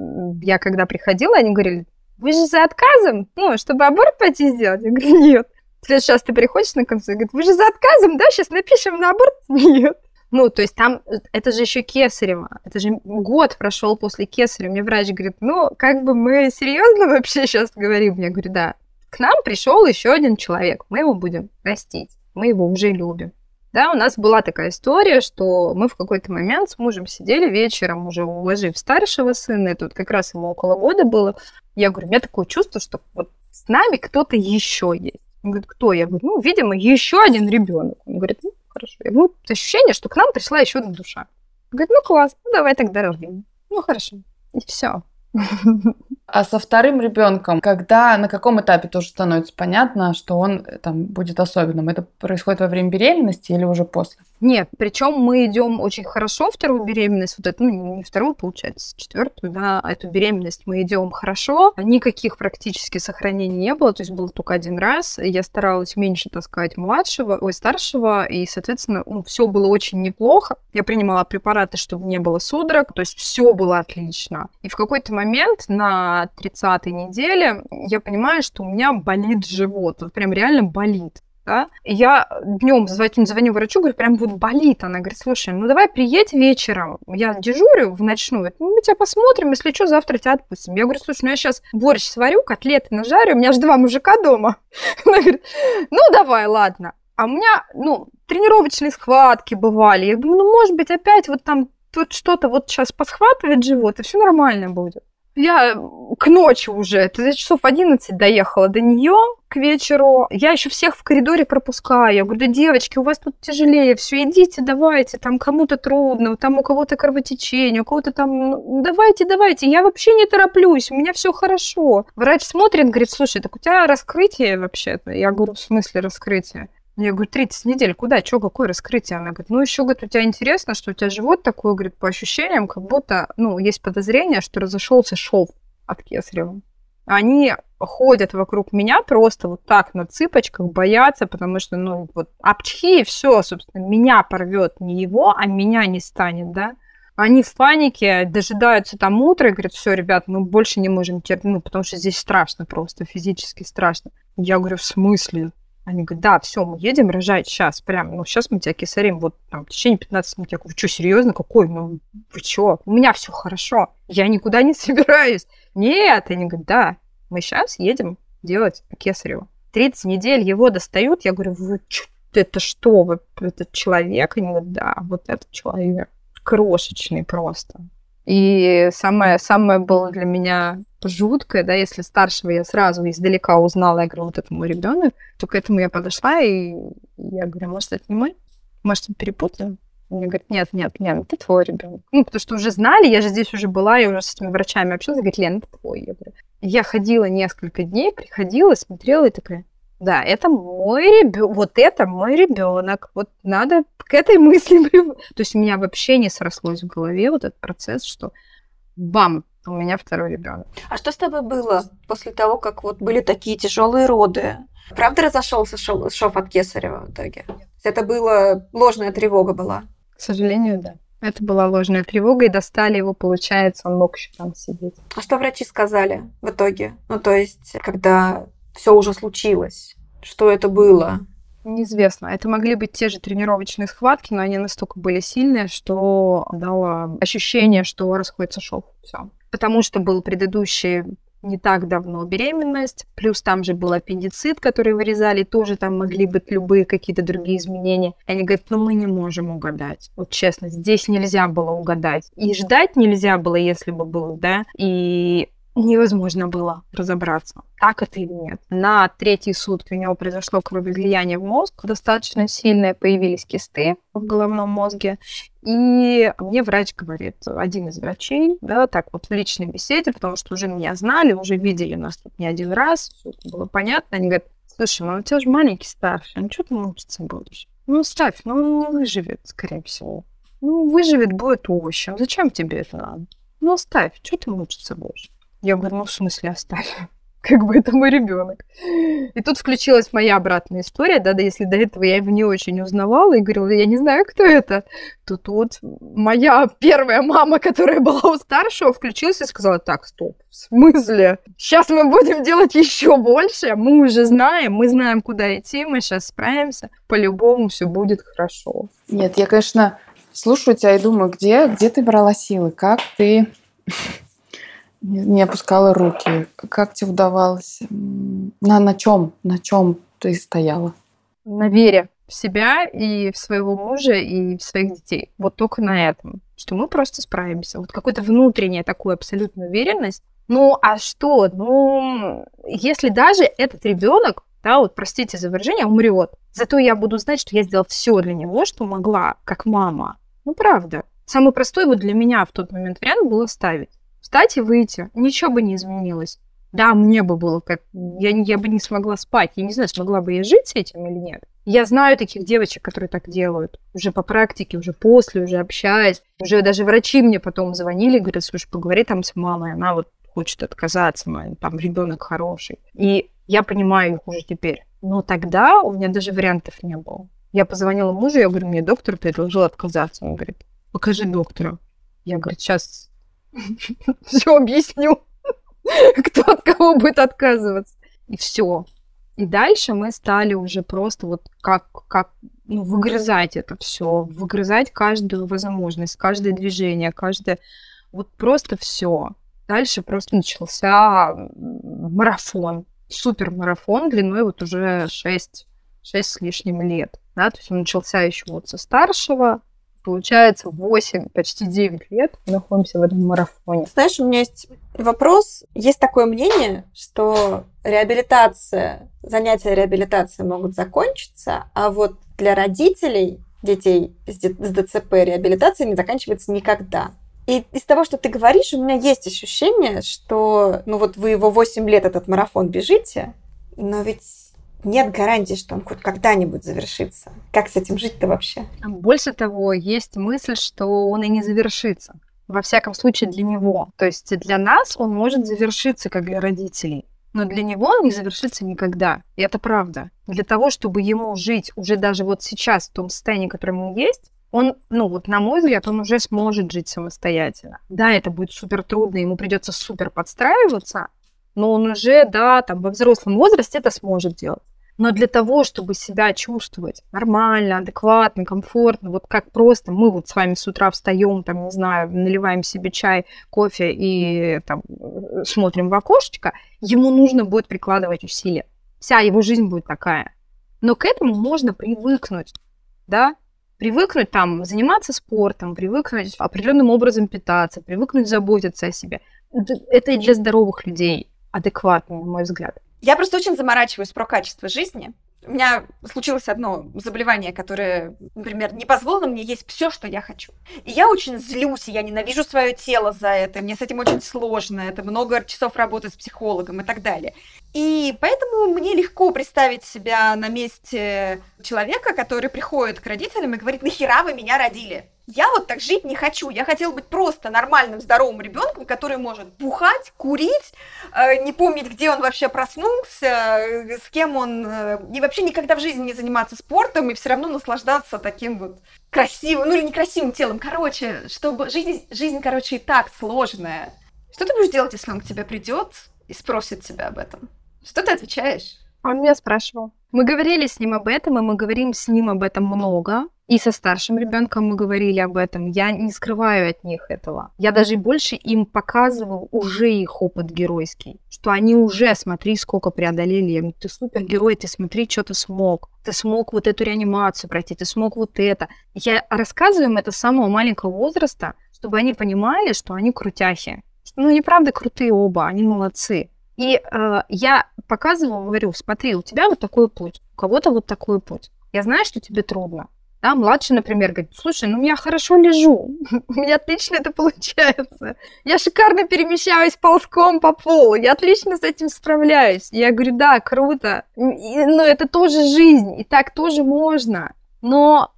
Я когда приходила, они говорили, вы же за отказом, ну, чтобы аборт пойти сделать? Я говорю, нет. В следующий раз ты приходишь на консультацию, говорит, вы же за отказом, да, сейчас напишем на аборт? (laughs) Нет. Ну, то есть там, это же еще кесарево, это же год прошел после кесарева. Мне врач говорит, ну, как бы мы серьезно вообще сейчас говорим? Я говорю, да. К нам пришел еще один человек, мы его будем растить, мы его уже любим. Да, у нас была такая история, что мы в какой-то момент с мужем сидели вечером, уже уложив старшего сына, и тут как раз ему около года было. Я говорю, у меня такое чувство, что вот с нами кто-то еще есть. Он говорит, кто? Я говорю, ну, видимо, еще один ребенок. Он говорит, ну, хорошо. Я говорю, ну, ощущение, что к нам пришла еще одна душа. Он говорит, ну, класс, ну, давай тогда рождем. Ну, хорошо. И все. А со вторым ребенком, когда на каком этапе тоже становится понятно, что он э, там будет особенным? Это происходит во время беременности или уже после? Нет, причем мы идем очень хорошо вторую беременность, вот эту, ну не вторую, получается, четвертую, да, а эту беременность мы идем хорошо, никаких практически сохранений не было, то есть было только один раз, я старалась меньше таскать младшего, ой, старшего, и, соответственно, ну, все было очень неплохо, я принимала препараты, чтобы не было судорог, то есть все было отлично. И в какой-то момент на 30-й неделе я понимаю, что у меня болит живот, вот прям реально болит да, я днем звоню, звоню врачу, говорю, прям вот болит. Она говорит, слушай, ну давай приедь вечером, я дежурю в ночную, ну, мы тебя посмотрим, если что, завтра тебя отпустим. Я говорю, слушай, ну я сейчас борщ сварю, котлеты нажарю, у меня же два мужика дома. (laughs) Она говорит, ну давай, ладно. А у меня, ну, тренировочные схватки бывали. Я думаю, ну, может быть, опять вот там тут что-то вот сейчас посхватывает живот, и все нормально будет. Я к ночи уже, ты часов 11 доехала до нее к вечеру. Я еще всех в коридоре пропускаю. Я говорю, да, девочки, у вас тут тяжелее, все, идите, давайте, там кому-то трудно, там у кого-то кровотечение, у кого-то там, ну, давайте, давайте, я вообще не тороплюсь, у меня все хорошо. Врач смотрит, говорит, слушай, так у тебя раскрытие вообще-то. Я говорю, в смысле раскрытие? Я говорю, 30 недель, куда, что, какое раскрытие? Она говорит, ну еще, говорит, у тебя интересно, что у тебя живот такой, говорит, по ощущениям, как будто, ну, есть подозрение, что разошелся шов от кесарева. Они ходят вокруг меня просто вот так на цыпочках, боятся, потому что, ну, вот апчхи, и все, собственно, меня порвет не его, а меня не станет, да. Они в панике, дожидаются там утра и говорят, все, ребят, мы больше не можем терпеть, ну, потому что здесь страшно просто, физически страшно. Я говорю, в смысле? Они говорят, да, все, мы едем рожать сейчас, прям, ну, сейчас мы тебя кесарим, вот там, в течение 15 минут. Я говорю, что, серьезно, какой? Ну, вы что? У меня все хорошо, я никуда не (laughs) собираюсь. Нет, они говорят, да, мы сейчас едем делать кесарево. 30 недель его достают, я говорю, вы что, это что, вы, этот человек? Они говорят, да, вот этот человек, крошечный просто. И самое, самое было для меня жуткое, да, если старшего я сразу издалека узнала, я говорю, вот это мой ребенок, то к этому я подошла, и я говорю, может, это не мой? Может, мы перепутали? Мне говорят, нет, нет, Лен, это твой ребенок. Ну, потому что уже знали, я же здесь уже была, я уже с этими врачами общалась, говорит, Лен, это твой. Я, говорю, я ходила несколько дней, приходила, смотрела и такая, да, это мой ребенок, вот это мой ребенок, вот надо к этой (laughs) мысли. То есть у меня вообще не срослось в голове вот этот процесс, что бам, у меня второй ребенок. А что с тобой было после того, как вот были такие тяжелые роды? Правда разошелся шов, от Кесарева в итоге? Это была ложная тревога была? К сожалению, да. Это была ложная тревога, и достали его, получается, он мог еще там сидеть. А что врачи сказали в итоге? Ну, то есть, когда все уже случилось. Что это было? Неизвестно. Это могли быть те же тренировочные схватки, но они настолько были сильные, что дало ощущение, что расходится шов. Все. Потому что был предыдущий не так давно беременность, плюс там же был аппендицит, который вырезали, тоже там могли быть любые какие-то другие изменения. И они говорят, ну мы не можем угадать. Вот честно, здесь нельзя было угадать. И ждать нельзя было, если бы было, да. И невозможно было разобраться, так это или нет. На третьи сутки у него произошло кровоизлияние в мозг, достаточно сильное, появились кисты в головном мозге. И мне врач говорит, один из врачей, да, так вот в личной беседе, потому что уже меня знали, уже видели нас тут не один раз, все было понятно. Они говорят, слушай, ну у тебя же маленький старший, ну что ты мучиться будешь? Ну ставь, ну он выживет, скорее всего. Ну, выживет, будет овощем. Зачем тебе это надо? Ну, ставь, что ты мучиться будешь? Я говорю, ну в смысле оставь? (laughs) Как бы это мой ребенок. И тут включилась моя обратная история, да, да, если до этого я его не очень узнавала и говорила, я не знаю, кто это, то тут моя первая мама, которая была у старшего, включилась и сказала, так, стоп, в смысле? Сейчас мы будем делать еще больше, мы уже знаем, мы знаем, куда идти, мы сейчас справимся, по-любому все будет хорошо. Нет, я, конечно, слушаю тебя и думаю, где, где ты брала силы, как ты (laughs) не опускала руки. Как тебе удавалось? На, на чем? На чем ты стояла? На вере в себя и в своего мужа и в своих детей. Вот только на этом. Что мы просто справимся. Вот какую-то внутреннюю такую абсолютную уверенность. Ну, а что? Ну, если даже этот ребенок, да, вот простите за выражение, умрет, зато я буду знать, что я сделала все для него, что могла, как мама. Ну, правда. Самый простой вот для меня в тот момент вариант был оставить встать и выйти. Ничего бы не изменилось. Да, мне бы было как... Я, я бы не смогла спать. Я не знаю, смогла бы я жить с этим или нет. Я знаю таких девочек, которые так делают. Уже по практике, уже после, уже общаясь. Уже даже врачи мне потом звонили, говорят, слушай, поговори там с мамой, она вот хочет отказаться, там ребенок хороший. И я понимаю их уже теперь. Но тогда у меня даже вариантов не было. Я позвонила мужу, я говорю, мне доктор предложил отказаться. Он говорит, покажи доктора. Я говорю, сейчас (laughs) все объясню, (laughs) кто от кого будет отказываться. И все. И дальше мы стали уже просто вот как, как ну, выгрызать это все, выгрызать каждую возможность, каждое движение, каждое... Вот просто все. Дальше просто начался марафон, супер марафон длиной вот уже 6, 6 с лишним лет. Да, то есть он начался еще вот со старшего, Получается, 8, почти 9 лет находимся в этом марафоне. Знаешь, у меня есть вопрос. Есть такое мнение, что реабилитация, занятия реабилитацией могут закончиться, а вот для родителей детей с ДЦП реабилитация не заканчивается никогда. И из того, что ты говоришь, у меня есть ощущение, что, ну вот вы его 8 лет этот марафон бежите, но ведь нет гарантии, что он хоть когда-нибудь завершится. Как с этим жить-то вообще? Больше того, есть мысль, что он и не завершится. Во всяком случае, для него. То есть для нас он может завершиться, как для родителей. Но для него он не завершится никогда. И это правда. Для того, чтобы ему жить уже даже вот сейчас в том состоянии, которое ему есть, он, ну вот на мой взгляд, он уже сможет жить самостоятельно. Да, это будет супер трудно, ему придется супер подстраиваться, но он уже, да, там во взрослом возрасте это сможет делать. Но для того, чтобы себя чувствовать нормально, адекватно, комфортно, вот как просто мы вот с вами с утра встаем, там, не знаю, наливаем себе чай, кофе и там смотрим в окошечко, ему нужно будет прикладывать усилия. Вся его жизнь будет такая. Но к этому можно привыкнуть, да, привыкнуть там заниматься спортом, привыкнуть определенным образом питаться, привыкнуть заботиться о себе. Это и для здоровых людей адекватно, на мой взгляд. Я просто очень заморачиваюсь про качество жизни. У меня случилось одно заболевание, которое, например, не позволило мне есть все, что я хочу. И я очень злюсь, и я ненавижу свое тело за это. Мне с этим очень сложно. Это много часов работы с психологом и так далее. И поэтому мне легко представить себя на месте человека, который приходит к родителям и говорит, нахера вы меня родили? Я вот так жить не хочу. Я хотела быть просто нормальным, здоровым ребенком, который может бухать, курить, э, не помнить, где он вообще проснулся, э, с кем он... Э, и вообще никогда в жизни не заниматься спортом и все равно наслаждаться таким вот красивым, ну или некрасивым телом. Короче, чтобы жизнь, жизнь, короче, и так сложная. Что ты будешь делать, если он к тебе придет и спросит тебя об этом? Что ты отвечаешь? Он меня спрашивал. Мы говорили с ним об этом, и мы говорим с ним об этом много. И со старшим ребенком мы говорили об этом. Я не скрываю от них этого. Я даже больше им показывал уже их опыт геройский. Что они уже, смотри, сколько преодолели. Я говорю, ты супергерой, ты смотри, что ты смог. Ты смог вот эту реанимацию пройти, ты смог вот это. Я рассказываю им это с самого маленького возраста, чтобы они понимали, что они крутяхи. Ну, они правда крутые оба, они молодцы. И э, я показываю, говорю, смотри, у тебя вот такой путь, у кого-то вот такой путь. Я знаю, что тебе трудно. Да, младший, например, говорит, слушай, ну я хорошо лежу, (laughs) у меня отлично это получается. Я шикарно перемещаюсь ползком по полу, я отлично с этим справляюсь. Я говорю, да, круто, но это тоже жизнь, и так тоже можно. Но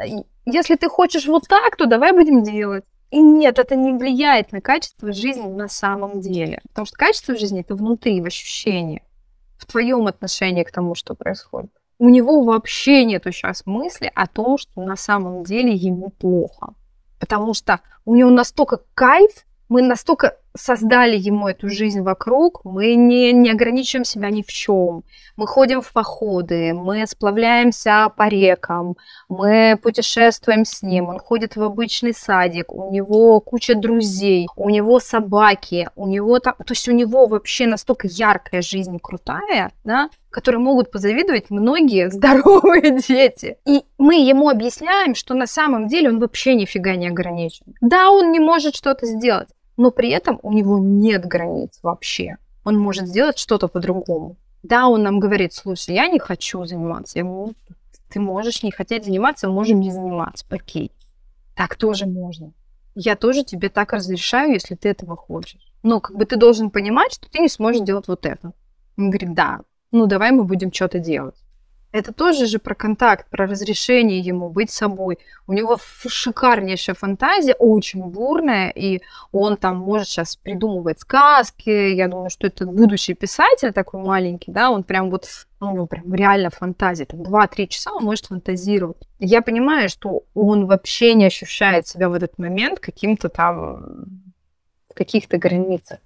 если ты хочешь вот так, то давай будем делать. И нет, это не влияет на качество жизни на самом деле. Потому что качество жизни это внутри, в ощущении, в твоем отношении к тому, что происходит у него вообще нету сейчас мысли о том, что на самом деле ему плохо. Потому что у него настолько кайф, мы настолько создали ему эту жизнь вокруг, мы не, не ограничиваем себя ни в чем. Мы ходим в походы, мы сплавляемся по рекам, мы путешествуем с ним, он ходит в обычный садик, у него куча друзей, у него собаки, у него там, то есть у него вообще настолько яркая жизнь крутая, да, которой могут позавидовать многие (laughs) здоровые дети. И мы ему объясняем, что на самом деле он вообще нифига не ограничен. Да, он не может что-то сделать, но при этом у него нет границ вообще. Он может сделать что-то по-другому. Да, он нам говорит, слушай, я не хочу заниматься. Я говорю, «Ну, ты можешь не хотеть заниматься, можем не заниматься. Окей. Так тоже можно. Я тоже тебе так разрешаю, если ты этого хочешь. Но как бы ты должен понимать, что ты не сможешь делать вот это. Он говорит, да, ну давай мы будем что-то делать. Это тоже же про контакт, про разрешение ему быть собой. У него шикарнейшая фантазия, очень бурная, и он там может сейчас придумывать сказки. Я думаю, что это будущий писатель такой маленький, да, он прям вот, ну, него прям реально фантазия. Там 2-3 часа он может фантазировать. Я понимаю, что он вообще не ощущает себя в этот момент каким-то там в каких-то границах.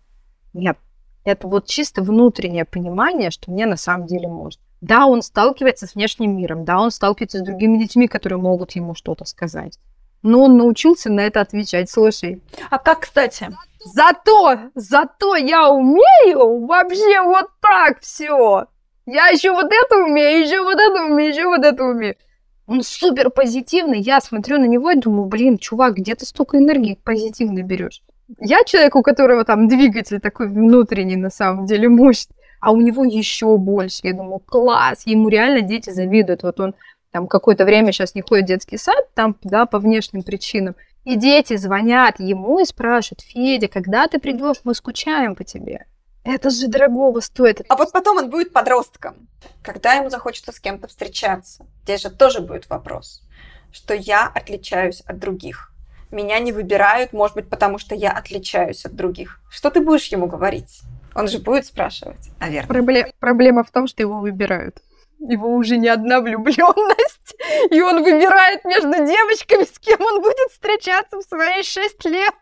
Нет, это вот чисто внутреннее понимание, что мне на самом деле можно. Да, он сталкивается с внешним миром, да, он сталкивается с другими детьми, которые могут ему что-то сказать. Но он научился на это отвечать. Слушай. А как, кстати? Зато, зато я умею вообще вот так все. Я еще вот это умею, еще вот это умею, еще вот это умею. Он супер позитивный. Я смотрю на него и думаю, блин, чувак, где ты столько энергии позитивной берешь? Я человек, у которого там двигатель такой внутренний, на самом деле, мощный, а у него еще больше. Я думаю, класс, ему реально дети завидуют. Вот он там какое-то время сейчас не ходит в детский сад, там, да, по внешним причинам. И дети звонят ему и спрашивают, Федя, когда ты придешь, мы скучаем по тебе. Это же дорогого стоит. А вот потом он будет подростком, когда ему захочется с кем-то встречаться. Здесь же тоже будет вопрос, что я отличаюсь от других. Меня не выбирают, может быть, потому что я отличаюсь от других. Что ты будешь ему говорить? Он же будет спрашивать, наверное. Проблем, проблема в том, что его выбирают. Его уже не одна влюбленность, и он выбирает между девочками, с кем он будет встречаться в свои шесть лет.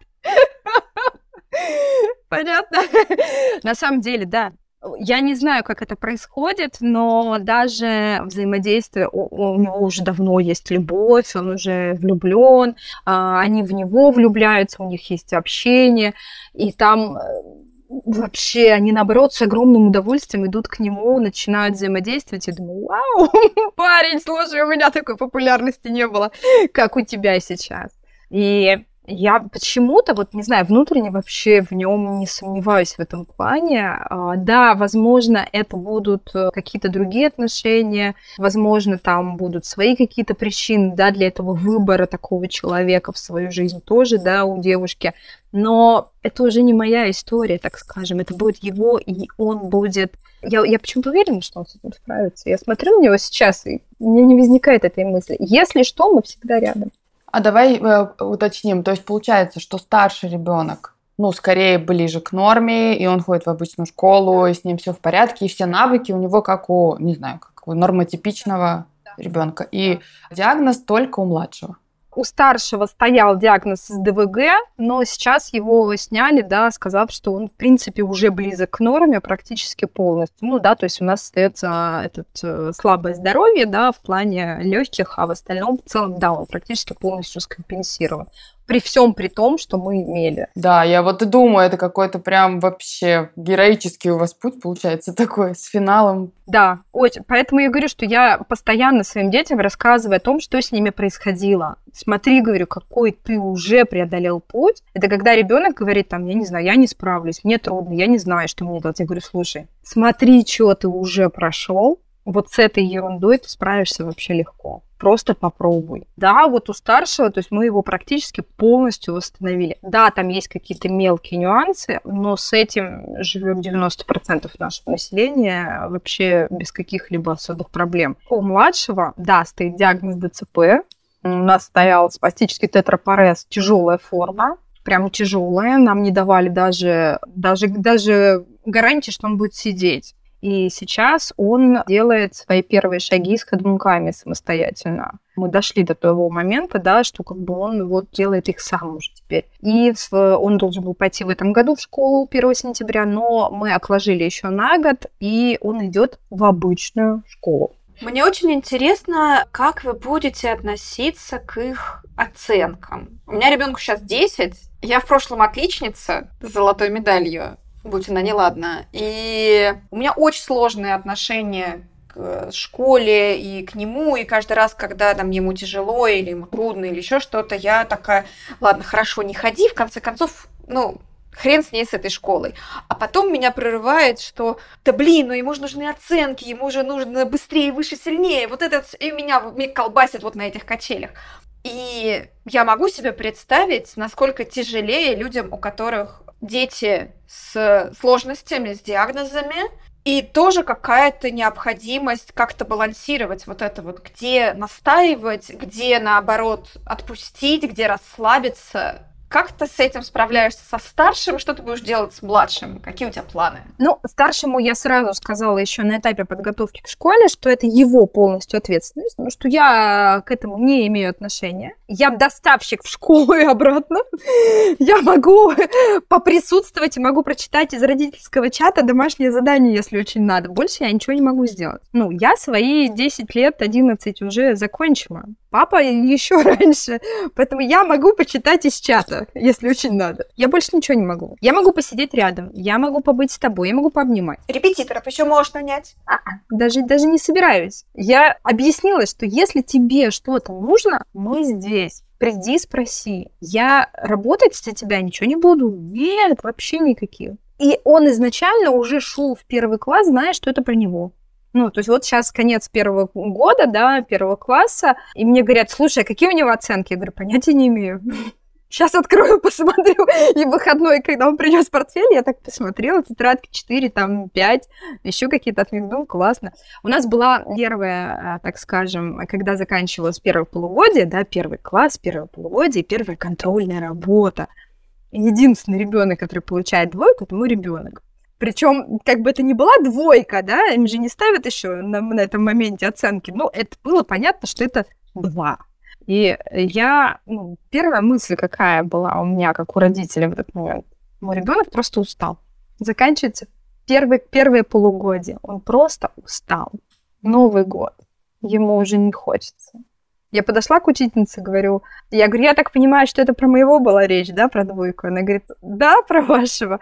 Понятно? На самом деле, да. Я не знаю, как это происходит, но даже взаимодействие, у, у него уже давно есть любовь, он уже влюблен, а, они в него влюбляются, у них есть общение, и там э, вообще они, наоборот, с огромным удовольствием идут к нему, начинают взаимодействовать. Я думаю, вау, (laughs) парень, слушай, у меня такой популярности не было, как у тебя сейчас. И я почему-то, вот не знаю, внутренне вообще в нем не сомневаюсь в этом плане. А, да, возможно, это будут э, какие-то другие отношения, возможно, там будут свои какие-то причины, да, для этого выбора такого человека в свою жизнь тоже, да, у девушки. Но это уже не моя история, так скажем. Это будет его, и он будет... Я, я почему-то уверена, что он с этим справится. Я смотрю на него сейчас, и у меня не возникает этой мысли. Если что, мы всегда рядом. А давай э, уточним, то есть получается, что старший ребенок, ну, скорее ближе к норме, и он ходит в обычную школу, и с ним все в порядке, и все навыки у него как у, не знаю, как у нормотипичного ребенка. И диагноз только у младшего у старшего стоял диагноз с ДВГ, но сейчас его сняли, да, сказав, что он, в принципе, уже близок к норме практически полностью. Ну, да, то есть у нас остается этот э, слабое здоровье, да, в плане легких, а в остальном, в целом, да, он практически полностью скомпенсирован при всем при том, что мы имели. Да, я вот и думаю, это какой-то прям вообще героический у вас путь получается такой с финалом. Да, очень. Поэтому я говорю, что я постоянно своим детям рассказываю о том, что с ними происходило. Смотри, говорю, какой ты уже преодолел путь. Это когда ребенок говорит там, я не знаю, я не справлюсь, мне трудно, я не знаю, что мне делать. Я говорю, слушай, смотри, что ты уже прошел, вот с этой ерундой ты справишься вообще легко просто попробуй. Да, вот у старшего, то есть мы его практически полностью восстановили. Да, там есть какие-то мелкие нюансы, но с этим живет 90% нашего населения вообще без каких-либо особых проблем. У младшего, да, стоит диагноз ДЦП, у нас стоял спастический тетрапорез, тяжелая форма, прям тяжелая. Нам не давали даже, даже, даже гарантии, что он будет сидеть. И сейчас он делает свои первые шаги с ходунками самостоятельно. Мы дошли до того момента, да, что как бы он вот делает их сам уже теперь. И в, он должен был пойти в этом году в школу 1 сентября, но мы отложили еще на год, и он идет в обычную школу. Мне очень интересно, как вы будете относиться к их оценкам. У меня ребенку сейчас 10. Я в прошлом отличница с золотой медалью будь она неладна. И у меня очень сложные отношения к школе и к нему, и каждый раз, когда там ему тяжело или ему трудно или еще что-то, я такая, ладно, хорошо, не ходи, в конце концов, ну, хрен с ней, с этой школой. А потом меня прорывает, что, да блин, ну ему же нужны оценки, ему же нужно быстрее, выше, сильнее. Вот это и меня, меня колбасит вот на этих качелях. И я могу себе представить, насколько тяжелее людям, у которых дети с сложностями, с диагнозами, и тоже какая-то необходимость как-то балансировать вот это вот, где настаивать, где наоборот отпустить, где расслабиться. Как ты с этим справляешься со старшим? Что ты будешь делать с младшим? Какие у тебя планы? Ну, старшему я сразу сказала еще на этапе подготовки к школе, что это его полностью ответственность, потому что я к этому не имею отношения. Я доставщик в школу и обратно. Я могу поприсутствовать и могу прочитать из родительского чата домашнее задание, если очень надо. Больше я ничего не могу сделать. Ну, я свои 10 лет, 11 уже закончила. Папа еще (laughs) раньше. Поэтому я могу почитать из чата, если очень надо. Я больше ничего не могу. Я могу посидеть рядом, я могу побыть с тобой, я могу пообнимать. Репетиторов еще можешь нанять? А-а, даже, даже не собираюсь. Я объяснила, что если тебе что-то нужно, мы здесь. Приди, спроси. Я работать за тебя ничего не буду. Нет, вообще никаких. И он изначально уже шел в первый класс, зная, что это про него. Ну, то есть вот сейчас конец первого года, да, первого класса, и мне говорят, слушай, а какие у него оценки? Я говорю, понятия не имею. (laughs) Сейчас открою, (laughs) посмотрю. И выходной, когда он принес портфель, я так посмотрела, тетрадки 4, там 5, еще какие-то отметки. классно. У нас была первая, а, так скажем, когда заканчивалось первое полугодие, да, первый класс, первое полугодие, первая контрольная работа. Единственный ребенок, который получает двойку, это мой ребенок. Причем, как бы это ни была двойка, да, им же не ставят еще на, на этом моменте оценки. Но это было понятно, что это два. И я, ну, первая мысль какая была у меня, как у родителей в этот момент. Мой ребенок просто устал. Заканчивается первый, первое полугодие. Он просто устал. Новый год. Ему уже не хочется. Я подошла к учительнице, говорю, я говорю, я так понимаю, что это про моего была речь, да, про двойку? Она говорит, да, про вашего.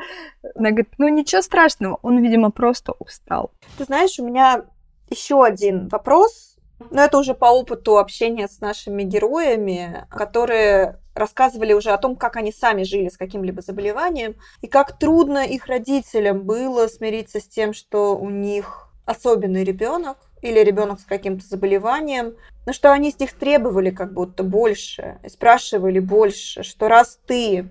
Она говорит, ну ничего страшного, он, видимо, просто устал. Ты знаешь, у меня еще один вопрос, но это уже по опыту общения с нашими героями, которые рассказывали уже о том, как они сами жили с каким-либо заболеванием, и как трудно их родителям было смириться с тем, что у них особенный ребенок, или ребенок с каким-то заболеванием, но что они с них требовали как будто больше, спрашивали больше, что раз ты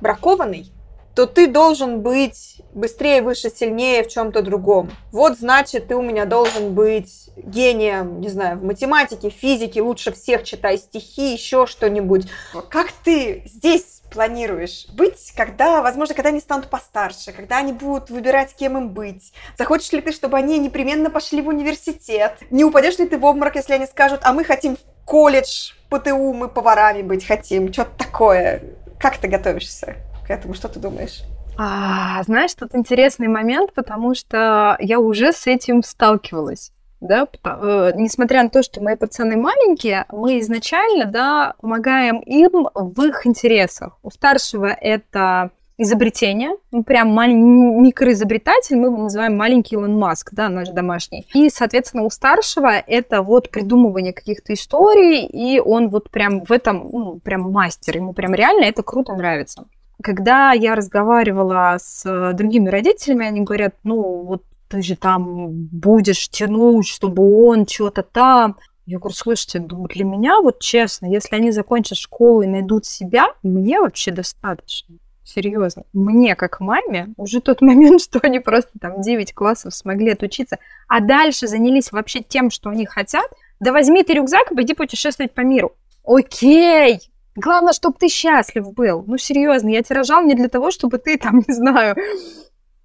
бракованный, то ты должен быть быстрее, выше, сильнее в чем-то другом. Вот значит, ты у меня должен быть гением, не знаю, в математике, физике, лучше всех читай стихи, еще что-нибудь. Как ты здесь планируешь быть, когда, возможно, когда они станут постарше, когда они будут выбирать, кем им быть? Захочешь ли ты, чтобы они непременно пошли в университет? Не упадешь ли ты в обморок, если они скажут, а мы хотим в колледж, ПТУ, мы поварами быть хотим, что-то такое? Как ты готовишься к этому? Что ты думаешь? А, знаешь, тут интересный момент, потому что я уже с этим сталкивалась да, э, несмотря на то, что мои пацаны маленькие, мы изначально, да, помогаем им в их интересах. У старшего это изобретение, ну, прям микроизобретатель, мы его называем маленький Илон Маск, да, наш домашний. И, соответственно, у старшего это вот придумывание каких-то историй, и он вот прям в этом, ну, прям мастер, ему прям реально это круто нравится. Когда я разговаривала с э, другими родителями, они говорят, ну, вот ты же там будешь тянуть, чтобы он что-то там. Я говорю, слушайте, ну, для меня, вот честно, если они закончат школу и найдут себя, мне вообще достаточно. Серьезно. Мне, как маме, уже тот (laughs) момент, что они просто там 9 классов смогли отучиться, а дальше занялись вообще тем, что они хотят, да возьми ты рюкзак и пойди путешествовать по миру. Окей, Главное, чтобы ты счастлив был. Ну, серьезно, я тебя рожал не для того, чтобы ты там, (laughs) не знаю,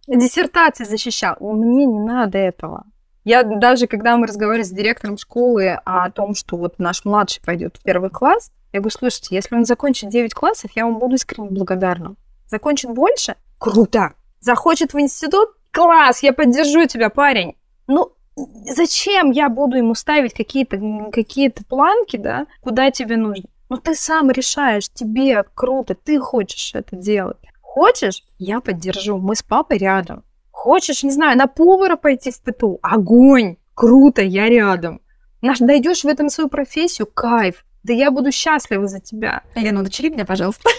диссертации защищал. Мне не надо этого. Я даже, когда мы разговаривали с директором школы о том, что вот наш младший пойдет в первый класс, я говорю, слушайте, если он закончит 9 классов, я вам буду искренне благодарна. Закончит больше? Круто. Захочет в институт? Класс, я поддержу тебя, парень. Ну, зачем я буду ему ставить какие-то какие планки, да, куда тебе нужно? Ну, ты сам решаешь, тебе круто, ты хочешь это делать. Хочешь? Я поддержу. Мы с папой рядом. Хочешь, не знаю, на повара пойти в ПТУ? Огонь! Круто, я рядом. Наш дойдешь в этом свою профессию? Кайф. Да я буду счастлива за тебя. Лена, удочери меня, пожалуйста.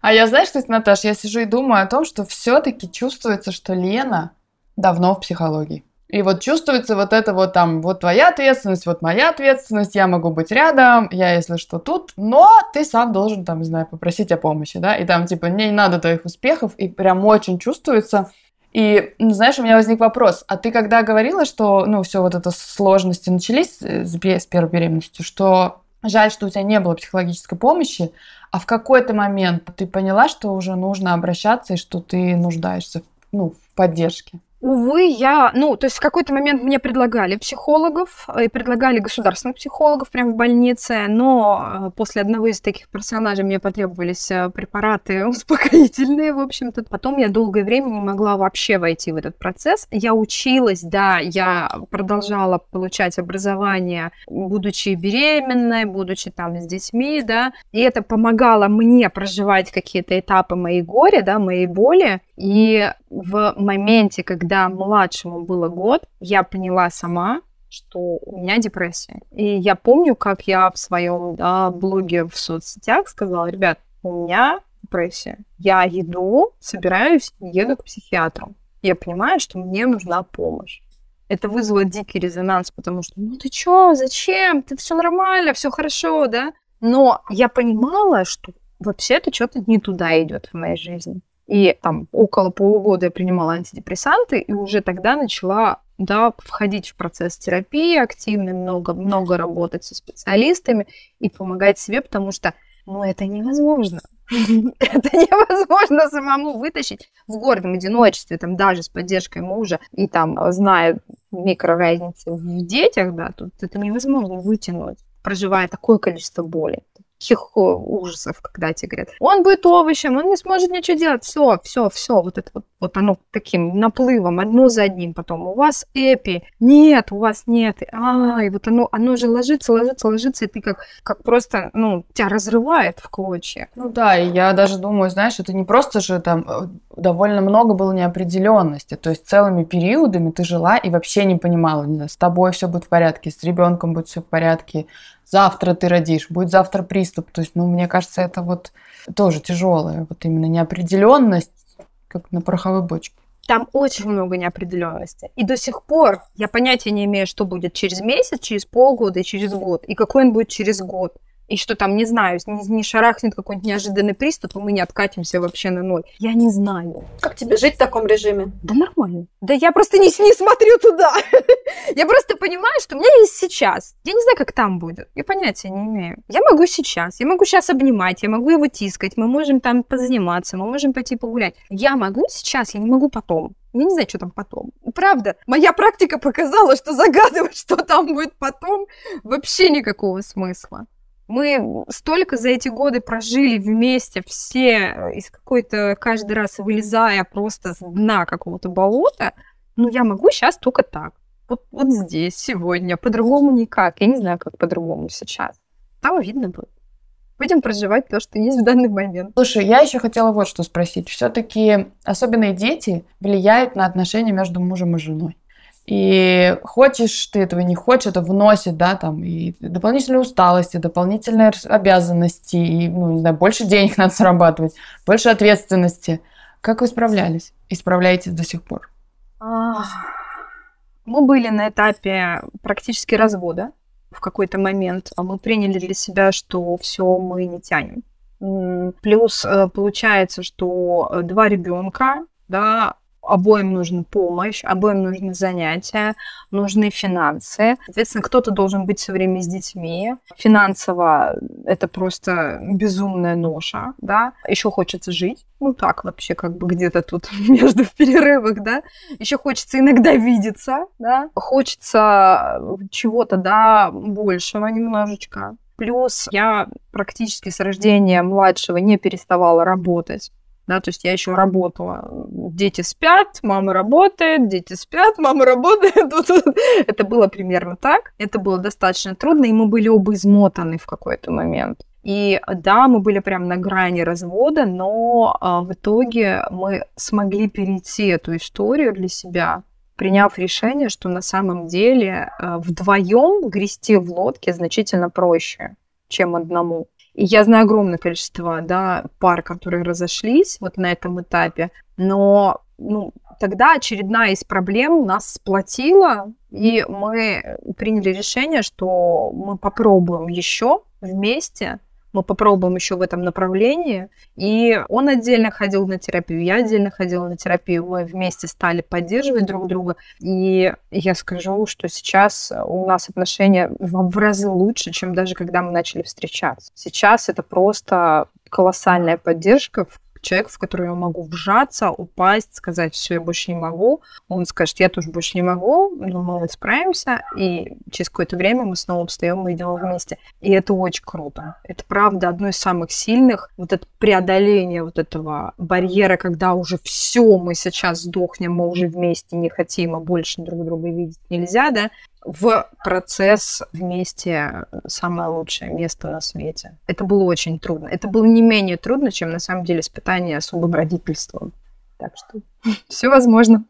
А я, знаешь, что, Наташ, я сижу и думаю о том, что все-таки чувствуется, что Лена давно в психологии. И вот чувствуется вот это вот там, вот твоя ответственность, вот моя ответственность, я могу быть рядом, я если что тут, но ты сам должен там, не знаю, попросить о помощи, да, и там типа не надо твоих успехов, и прям очень чувствуется. И, ну, знаешь, у меня возник вопрос, а ты когда говорила, что, ну, все вот это сложности начались с, с первой беременностью, что жаль, что у тебя не было психологической помощи, а в какой-то момент ты поняла, что уже нужно обращаться и что ты нуждаешься ну, в поддержке? Увы, я, ну, то есть в какой-то момент мне предлагали психологов, и предлагали государственных психологов прямо в больнице, но э, после одного из таких персонажей мне потребовались э, препараты (laughs) успокоительные, в общем-то. Потом я долгое время не могла вообще войти в этот процесс. Я училась, да, я продолжала получать образование, будучи беременной, будучи там с детьми, да, и это помогало мне проживать какие-то этапы моей горя, да, моей боли, и в моменте, когда младшему было год, я поняла сама, что у меня депрессия. И я помню, как я в своем да, блоге в соцсетях сказала, ребят, у меня депрессия. Я иду, собираюсь, еду к психиатру. Я понимаю, что мне нужна помощь. Это вызвало дикий резонанс, потому что, ну ты чё, зачем? Ты все нормально, все хорошо, да? Но я понимала, что вообще-то что-то не туда идет в моей жизни. И там около полугода я принимала антидепрессанты, и уже тогда начала да, входить в процесс терапии активно, много, много работать со специалистами и помогать себе, потому что ну, это невозможно. (laughs) Это невозможно самому вытащить в гордом одиночестве, там, даже с поддержкой мужа и там, зная микроразницы в детях, да, тут это невозможно вытянуть, проживая такое количество боли таких ужасов, когда тебе говорят, он будет овощем, он не сможет ничего делать, все, все, все, вот это вот, вот оно таким наплывом, одно за одним, потом у вас эпи, нет, у вас нет, а, и вот оно, оно же ложится, ложится, ложится, и ты как, как просто, ну, тебя разрывает в клочья. Ну да, и я даже думаю, знаешь, это не просто же там э, довольно много было неопределенности, то есть целыми периодами ты жила и вообще не понимала, не знаю, с тобой все будет в порядке, с ребенком будет все в порядке, завтра ты родишь, будет завтра приступ. То есть, ну, мне кажется, это вот тоже тяжелое, вот именно неопределенность, как на пороховой бочке. Там очень много неопределенности. И до сих пор я понятия не имею, что будет через месяц, через полгода и через год. И какой он будет через год и что там, не знаю, не, не шарахнет какой-нибудь неожиданный приступ, и мы не откатимся вообще на ноль. Я не знаю. Как тебе жить в таком режиме? Да нормально. Да я просто не, не смотрю туда. (laughs) я просто понимаю, что у меня есть сейчас. Я не знаю, как там будет. Я понятия не имею. Я могу сейчас. Я могу сейчас обнимать, я могу его тискать, мы можем там позаниматься, мы можем пойти погулять. Я могу сейчас, я не могу потом. Я не знаю, что там потом. Правда, моя практика показала, что загадывать, что там будет потом, вообще никакого смысла. Мы столько за эти годы прожили вместе все, э, из какой-то каждый раз вылезая просто с дна какого-то болота. Ну, я могу сейчас только так. Вот, вот здесь, сегодня. По-другому никак. Я не знаю, как по-другому сейчас. Там видно будет. Будем проживать то, что есть в данный момент. Слушай, я еще хотела вот что спросить. Все-таки особенные дети влияют на отношения между мужем и женой. И хочешь ты этого, не хочешь, это вносит, да, там, и дополнительные усталости, дополнительные обязанности, и, ну, не знаю, больше денег (laughs) надо зарабатывать, больше ответственности. Как вы справлялись? И до сих пор? Мы были на этапе практически развода в какой-то момент. а Мы приняли для себя, что все мы не тянем. Плюс э, получается, что э, два ребенка, да, обоим нужна помощь, обоим нужны занятия, нужны финансы. Соответственно, кто-то должен быть все время с детьми. Финансово это просто безумная ноша, да. Еще хочется жить. Ну так вообще как бы где-то тут (laughs) между в перерывах, да. Еще хочется иногда видеться, да. Хочется чего-то, да, большего немножечко. Плюс я практически с рождения младшего не переставала работать да, то есть я еще работала. Дети спят, мама работает, дети спят, мама работает. (laughs) Это было примерно так. Это было достаточно трудно, и мы были оба измотаны в какой-то момент. И да, мы были прям на грани развода, но а, в итоге мы смогли перейти эту историю для себя, приняв решение, что на самом деле а, вдвоем грести в лодке значительно проще, чем одному. И я знаю огромное количество да, пар, которые разошлись вот на этом этапе, но ну, тогда очередная из проблем нас сплотила, и мы приняли решение, что мы попробуем еще вместе мы попробуем еще в этом направлении. И он отдельно ходил на терапию, я отдельно ходила на терапию. Мы вместе стали поддерживать друг друга. И я скажу, что сейчас у нас отношения в разы лучше, чем даже когда мы начали встречаться. Сейчас это просто колоссальная поддержка, человек, в который я могу вжаться, упасть, сказать, все, я больше не могу. Он скажет, я тоже больше не могу, но мы справимся, и через какое-то время мы снова встаем и идем вместе. И это очень круто. Это правда одно из самых сильных, вот это преодоление вот этого барьера, когда уже все, мы сейчас сдохнем, мы уже вместе не хотим, а больше друг друга видеть нельзя, да, в процесс вместе самое лучшее место на свете. Это было очень трудно. Это было не менее трудно, чем на самом деле испытание особым родительством. Так что (laughs) все возможно.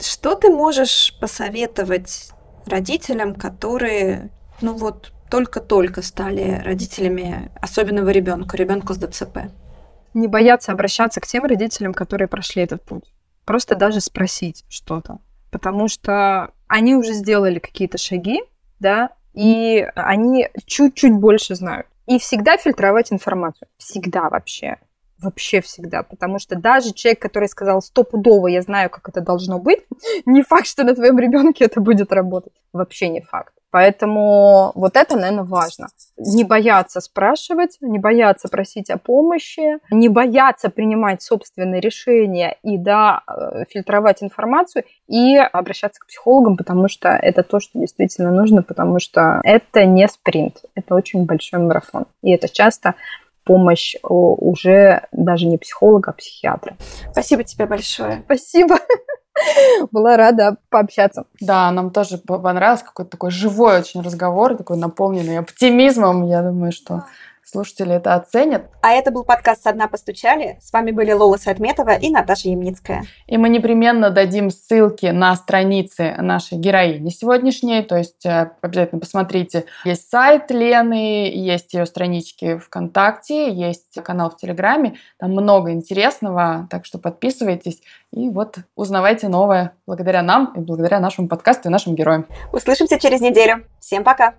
Что ты можешь посоветовать родителям, которые, ну вот, только-только стали родителями особенного ребенка, ребенка с ДЦП? Не бояться обращаться к тем родителям, которые прошли этот путь. Просто даже спросить что-то. Потому что они уже сделали какие-то шаги, да, и они чуть-чуть больше знают. И всегда фильтровать информацию. Всегда вообще. Вообще всегда. Потому что даже человек, который сказал стопудово, я знаю, как это должно быть, (laughs) не факт, что на твоем ребенке это будет работать. Вообще не факт. Поэтому вот это, наверное, важно. Не бояться спрашивать, не бояться просить о помощи, не бояться принимать собственные решения и, да, э, фильтровать информацию и обращаться к психологам, потому что это то, что действительно нужно, потому что это не спринт, это очень большой марафон. И это часто помощь уже даже не психолога, а психиатра. Спасибо тебе большое. Спасибо. Была рада пообщаться. Да, нам тоже понравился какой-то такой живой очень разговор, такой наполненный оптимизмом. Я думаю, что слушатели это оценят. А это был подкаст «Со дна постучали». С вами были Лола Садметова и Наташа Ямницкая. И мы непременно дадим ссылки на страницы нашей героини сегодняшней, то есть э, обязательно посмотрите. Есть сайт Лены, есть ее странички ВКонтакте, есть канал в Телеграме, там много интересного, так что подписывайтесь и вот узнавайте новое благодаря нам и благодаря нашему подкасту и нашим героям. Услышимся через неделю. Всем пока!